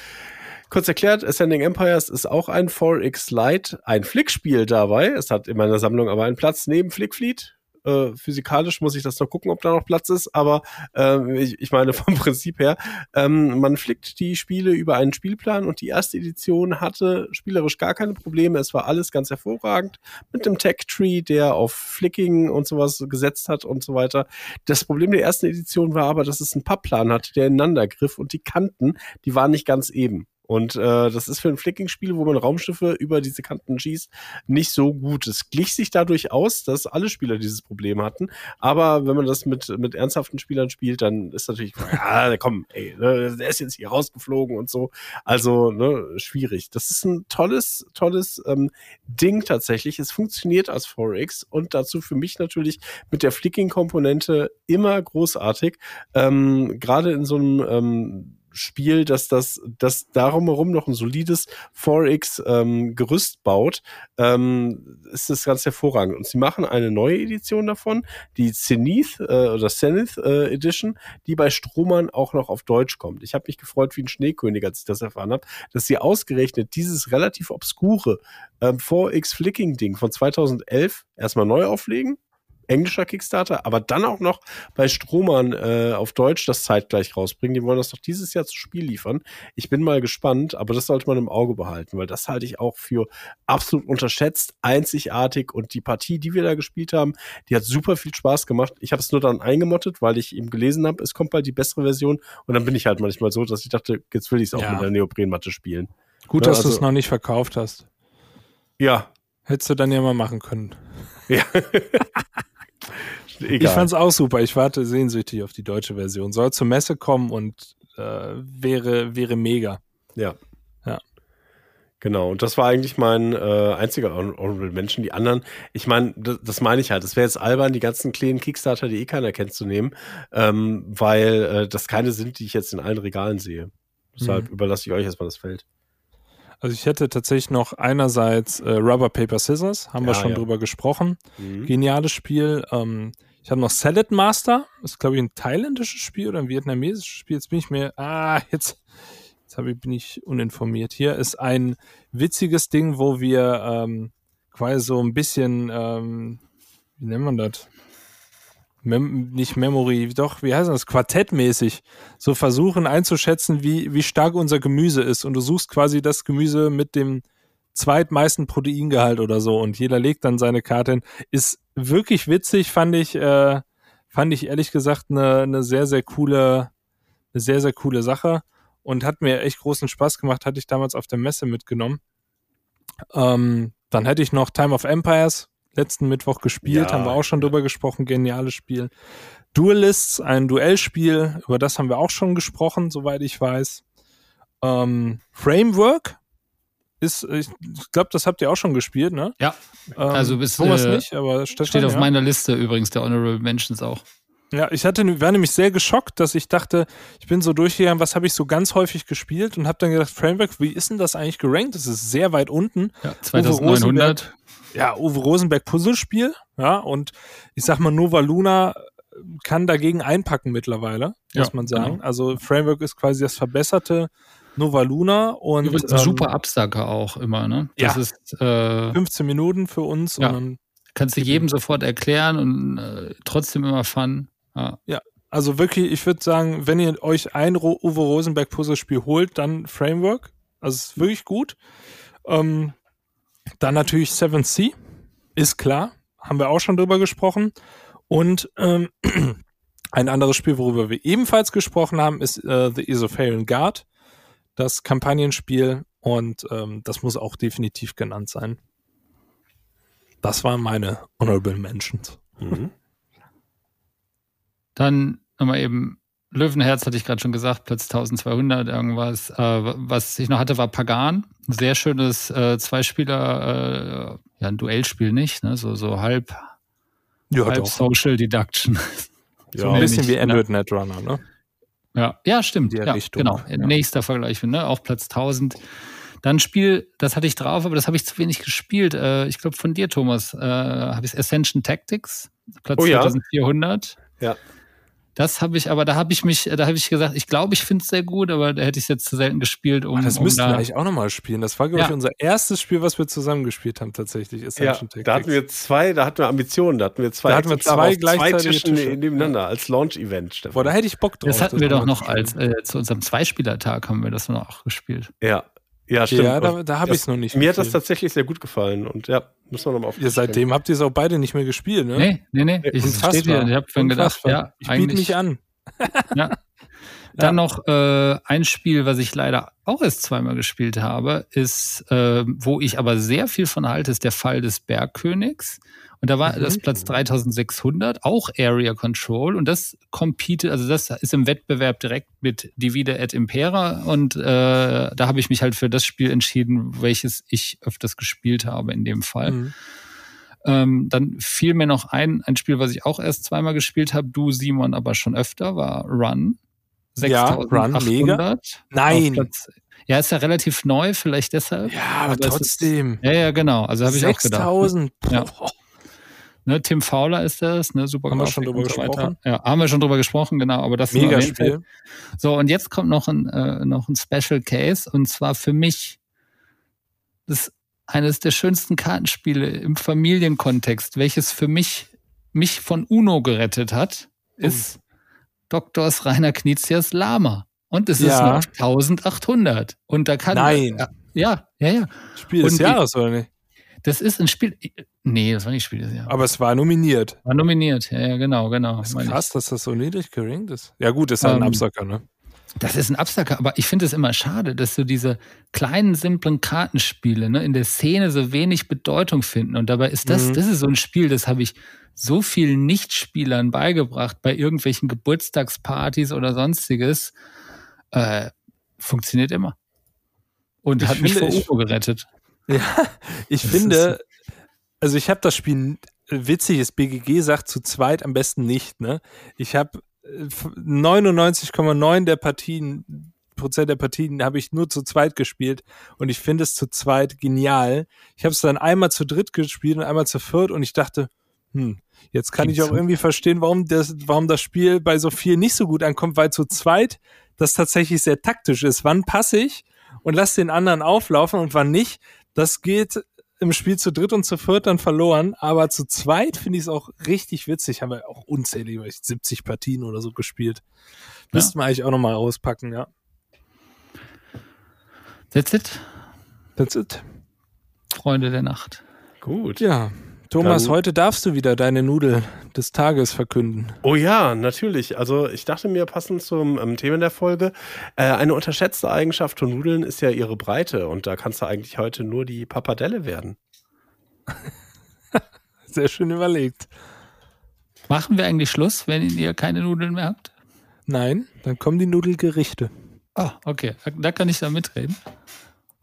kurz erklärt: Ascending Empires ist auch ein 4X Lite, ein Flickspiel dabei. Es hat in meiner Sammlung aber einen Platz neben Flickfleet. Äh, physikalisch muss ich das noch gucken, ob da noch Platz ist, aber ähm, ich, ich meine vom Prinzip her, ähm, man flickt die Spiele über einen Spielplan und die erste Edition hatte spielerisch gar keine Probleme. Es war alles ganz hervorragend mit dem Tech-Tree, der auf Flicking und sowas gesetzt hat und so weiter. Das Problem der ersten Edition war aber, dass es einen Pappplan hatte, der ineinander griff und die Kanten, die waren nicht ganz eben. Und äh, das ist für ein Flicking-Spiel, wo man Raumschiffe über diese Kanten schießt, nicht so gut. Es glich sich dadurch aus, dass alle Spieler dieses Problem hatten. Aber wenn man das mit, mit ernsthaften Spielern spielt, dann ist natürlich, ja, komm, ey, ne, der ist jetzt hier rausgeflogen und so. Also, ne, schwierig. Das ist ein tolles, tolles ähm, Ding tatsächlich. Es funktioniert als 4X und dazu für mich natürlich mit der Flicking-Komponente immer großartig. Ähm, Gerade in so einem ähm, Spiel, dass das, das darum herum noch ein solides 4X ähm, Gerüst baut, ähm, ist das ganz hervorragend. Und sie machen eine neue Edition davon, die Zenith äh, oder Zenith äh, Edition, die bei Strohmann auch noch auf Deutsch kommt. Ich habe mich gefreut wie ein Schneekönig, als ich das erfahren habe, dass sie ausgerechnet dieses relativ obskure ähm, 4X Flicking Ding von 2011 erstmal neu auflegen englischer Kickstarter, aber dann auch noch bei Strohmann äh, auf Deutsch das zeitgleich rausbringen. Die wollen das doch dieses Jahr zu Spiel liefern. Ich bin mal gespannt, aber das sollte man im Auge behalten, weil das halte ich auch für absolut unterschätzt, einzigartig und die Partie, die wir da gespielt haben, die hat super viel Spaß gemacht. Ich habe es nur dann eingemottet, weil ich eben gelesen habe, es kommt bald die bessere Version und dann bin ich halt manchmal so, dass ich dachte, jetzt will ich es auch Ja. mit der Neoprenmatte spielen. Gut, Ja, dass du es also- noch nicht verkauft hast. Ja, Hättest du dann ja mal machen können. ja. Egal. Ich fand's auch super. Ich warte sehnsüchtig auf die deutsche Version. Soll zur Messe kommen und äh, wäre, wäre mega. Ja. Ja. Genau, und das war eigentlich mein äh, einziger Honorable Mention. Die anderen, ich meine, das, das meine ich halt, es wäre jetzt albern, die ganzen kleinen Kickstarter, die eh keiner kennt, zu nehmen, ähm, weil äh, das keine sind, die ich jetzt in allen Regalen sehe. Deshalb mhm. überlasse ich euch erstmal das Feld. Also ich hätte tatsächlich noch einerseits äh, Rubber Paper Scissors, haben ja, wir schon ja. drüber gesprochen. Mhm. Geniales Spiel. Ähm, ich habe noch Salad Master, das ist glaube ich ein thailändisches Spiel oder ein vietnamesisches Spiel. Jetzt bin ich mir, ah, jetzt, jetzt ich, bin ich uninformiert. Hier ist ein witziges Ding, wo wir ähm, quasi so ein bisschen, ähm, wie nennt man das? Mem nicht Memory, doch, wie heißt das, quartettmäßig, so versuchen einzuschätzen, wie, wie stark unser Gemüse ist. Und du suchst quasi das Gemüse mit dem zweitmeisten Proteingehalt oder so und jeder legt dann seine Karte hin. Ist wirklich witzig, fand ich, äh, fand ich ehrlich gesagt eine, eine sehr, sehr coole, eine sehr, sehr coole Sache und hat mir echt großen Spaß gemacht, hatte ich damals auf der Messe mitgenommen. Ähm, dann hätte ich noch Time of Empires, letzten Mittwoch gespielt, ja, haben wir auch schon ja. drüber gesprochen, geniales Spiel. Duelists, ein Duellspiel, über das haben wir auch schon gesprochen, soweit ich weiß. Ähm, Framework ist, ich glaube, das habt ihr auch schon gespielt, ne? Ja. Ähm, also bis Thomas äh, nicht, aber Stefan, steht auf ja. meiner Liste übrigens der Honorable Mentions auch. Ja, ich hatte, war nämlich sehr geschockt, dass ich dachte, ich bin so durchgegangen, was habe ich so ganz häufig gespielt und habe dann gedacht, Framework, wie ist denn das eigentlich gerankt? Das ist sehr weit unten. Ja, 2900 ja, Uwe Rosenberg Puzzlespiel, ja, und ich sag mal, Nova Luna kann dagegen einpacken mittlerweile, muss ja, man sagen. Genau. Also Framework ist quasi das verbesserte Nova Luna und Übrigens ähm, super Absacker auch immer, ne? Das ja, ist äh, 15 Minuten für uns ja. und kannst du jedem sofort erklären und äh, trotzdem immer Fun. Ja. ja. Also wirklich, ich würde sagen, wenn ihr euch ein Uwe Rosenberg Puzzlespiel holt, dann Framework. Also es ist wirklich gut. Ähm, dann natürlich Seven Sea, ist klar, haben wir auch schon drüber gesprochen. Und ähm, ein anderes Spiel, worüber wir ebenfalls gesprochen haben, ist äh, The Esopharian Guard, das Kampagnenspiel. Und ähm, das muss auch definitiv genannt sein. Das waren meine Honorable Mentions. Mhm. Dann nochmal eben Löwenherz hatte ich gerade schon gesagt, Platz 1200 irgendwas. Äh, was ich noch hatte, war Pagan. Sehr schönes äh, Zweispieler, äh, ja, ein Duellspiel nicht, ne? so, so halb, ja, halb Social Deduction. so ja, ein bisschen wie Android ne? Netrunner, ne? Ja, ja stimmt. Ja, genau. Ja. Nächster Vergleich, ne? Auf Platz 1000. Dann Spiel, das hatte ich drauf, aber das habe ich zu wenig gespielt. Äh, ich glaube von dir, Thomas, äh, habe ich Ascension Tactics, Platz oh, 2400. Ja. Das habe ich, aber da habe ich mich, da habe ich gesagt, ich glaube, ich finde es sehr gut, aber da hätte ich es jetzt zu selten gespielt. Um, Ach, das um müssten da wir eigentlich auch nochmal spielen. Das war, glaube ja. ich, unser erstes Spiel, was wir zusammen gespielt haben, tatsächlich. Ascension ja, da hatten wir zwei, da hatten wir Ambitionen, da hatten wir zwei, da hatten wir zwei, gleichzeitig zwei Tische nebeneinander als Launch-Event. Boah, da hätte ich Bock drauf. Das hatten wir doch noch als, äh, zu unserem Zweispielertag haben wir das noch auch gespielt. Ja, ja, stimmt. Ja, da, da habe ich es noch nicht. Mir hat das tatsächlich sehr gut gefallen und ja, müssen wir nochmal auf. Ja, seitdem habt ihr es auch beide nicht mehr gespielt, ne? Nee, nee, nee. Ich stehe hier, ich habe vorhin gedacht, ja, ich biete mich an. ja. Dann ja. noch äh, ein Spiel, was ich leider auch erst zweimal gespielt habe, ist, äh, wo ich aber sehr viel von halte, ist der Fall des Bergkönigs. Und da war mhm. das Platz 3600, auch Area Control. Und das compete, also das ist im Wettbewerb direkt mit Divide et Impera. Und äh, da habe ich mich halt für das Spiel entschieden, welches ich öfters gespielt habe in dem Fall. Mhm. Ähm, dann fiel mir noch ein, ein Spiel, was ich auch erst zweimal gespielt habe, du Simon aber schon öfter, war Run. 6800. Ja. Nein. Platz, ja, ist ja relativ neu, vielleicht deshalb. Ja, aber, aber trotzdem. Ist, ja, ja, genau. Also habe ich auch gedacht. 6000. Ja. Ne, Tim Fowler ist das, ne, super Haben wir schon drüber so gesprochen? Ja, haben wir schon drüber gesprochen, genau, aber das Mega Spiel. So, und jetzt kommt noch ein, äh, noch ein Special Case und zwar für mich das eines der schönsten Kartenspiele im Familienkontext, welches für mich mich von Uno gerettet hat, oh. ist. Doktors Rainer Knizias Lama. Und es ja. ist noch 1800. Und da kann. Nein. Äh, ja, ja, ja. Spiel des Jahres, oder nicht? Das ist ein Spiel. Nee, das war nicht Spiel des Jahres. Aber es war nominiert. War nominiert, ja, ja genau, genau. Das ist krass, dass das so niedrig geringt ist. Ja, gut, ist halt ähm, ein Absacker, ne? Das ist ein Absacker, aber ich finde es immer schade, dass so diese kleinen, simplen Kartenspiele ne, in der Szene so wenig Bedeutung finden. Und dabei ist das, mhm. das ist so ein Spiel, das habe ich so vielen Nichtspielern beigebracht bei irgendwelchen Geburtstagspartys oder sonstiges. Äh, funktioniert immer. Und ich hat mich vor UFO gerettet. Ja, ich das finde, also ich habe das Spiel, witzig ist, BGG sagt zu zweit am besten nicht. Ne? Ich habe 99,9 der Partien, Prozent der Partien habe ich nur zu zweit gespielt und ich finde es zu zweit genial. Ich habe es dann einmal zu dritt gespielt und einmal zu viert und ich dachte, hm, jetzt kann ich auch irgendwie verstehen, warum das, warum das Spiel bei so viel nicht so gut ankommt, weil zu zweit das tatsächlich sehr taktisch ist. Wann passe ich und lass den anderen auflaufen und wann nicht? Das geht im Spiel zu dritt und zu viert dann verloren, aber zu zweit finde ich es auch richtig witzig. Haben wir auch unzählige 70 Partien oder so gespielt. Müssten wir eigentlich auch nochmal auspacken, ja. That's it. That's it. Freunde der Nacht. Gut. Ja. Thomas, Dann, heute darfst du wieder deine Nudel des Tages verkünden. Oh ja, natürlich. Also ich dachte mir, passend zum ähm, Thema der Folge, äh, eine unterschätzte Eigenschaft von Nudeln ist ja ihre Breite und da kannst du eigentlich heute nur die Papadelle werden. Sehr schön überlegt. Machen wir eigentlich Schluss, wenn ihr keine Nudeln mehr habt? Nein, dann kommen die Nudelgerichte. Ah, okay. Da kann ich da mitreden.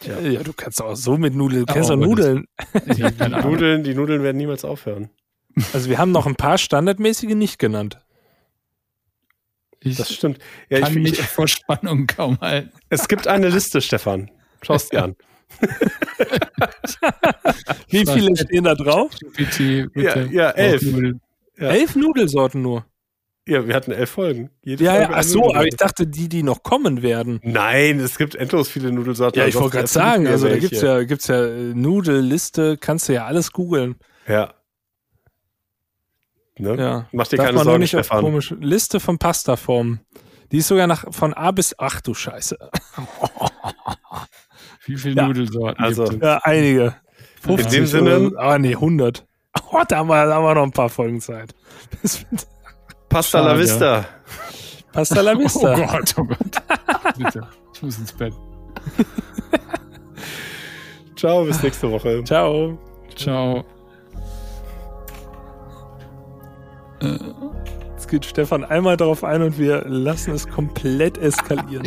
Ja. ja, du kannst auch so mit Nudeln. Du kennst doch Nudeln. die, Nudeln. Die Nudeln werden niemals aufhören. Also wir haben noch ein paar standardmäßige nicht genannt. Ich das stimmt. Ja, kann ich, mich vor Spannung kaum halten. Es gibt eine Liste, Stefan. Schau es dir an. Wie viele stehen da drauf? Bitte, bitte. Ja, ja elf. Ja. Elf Nudelsorten nur. Ja, wir hatten elf Folgen. Jede ja, Folge ja, ach so, aber ich dachte, die, die noch kommen werden. Nein, es gibt endlos viele Nudelsorten. Ja, ich wollte gerade sagen, also da gibt's ja, gibt's ja äh, Nudelliste, kannst du ja alles googeln. Ja. Ne? ja. Mach dir Darf keine Sorgen, nicht Stefan. Komische Liste von Pastaformen. Die ist sogar nach, von A bis, ach du Scheiße. Wie viele ja. Nudelsorten also, gibt es? Ja, einige. 50 In dem Sinne. Ah, nee, 100. Oh, da haben, wir, da haben wir noch ein paar Folgen Zeit. Pasta Schade. la vista. Pasta la vista. Oh Gott, oh Gott. Bitte, ich muss ins Bett. Ciao, bis nächste Woche. Ciao. Ciao. Jetzt geht Stefan einmal darauf ein und wir lassen es komplett eskalieren.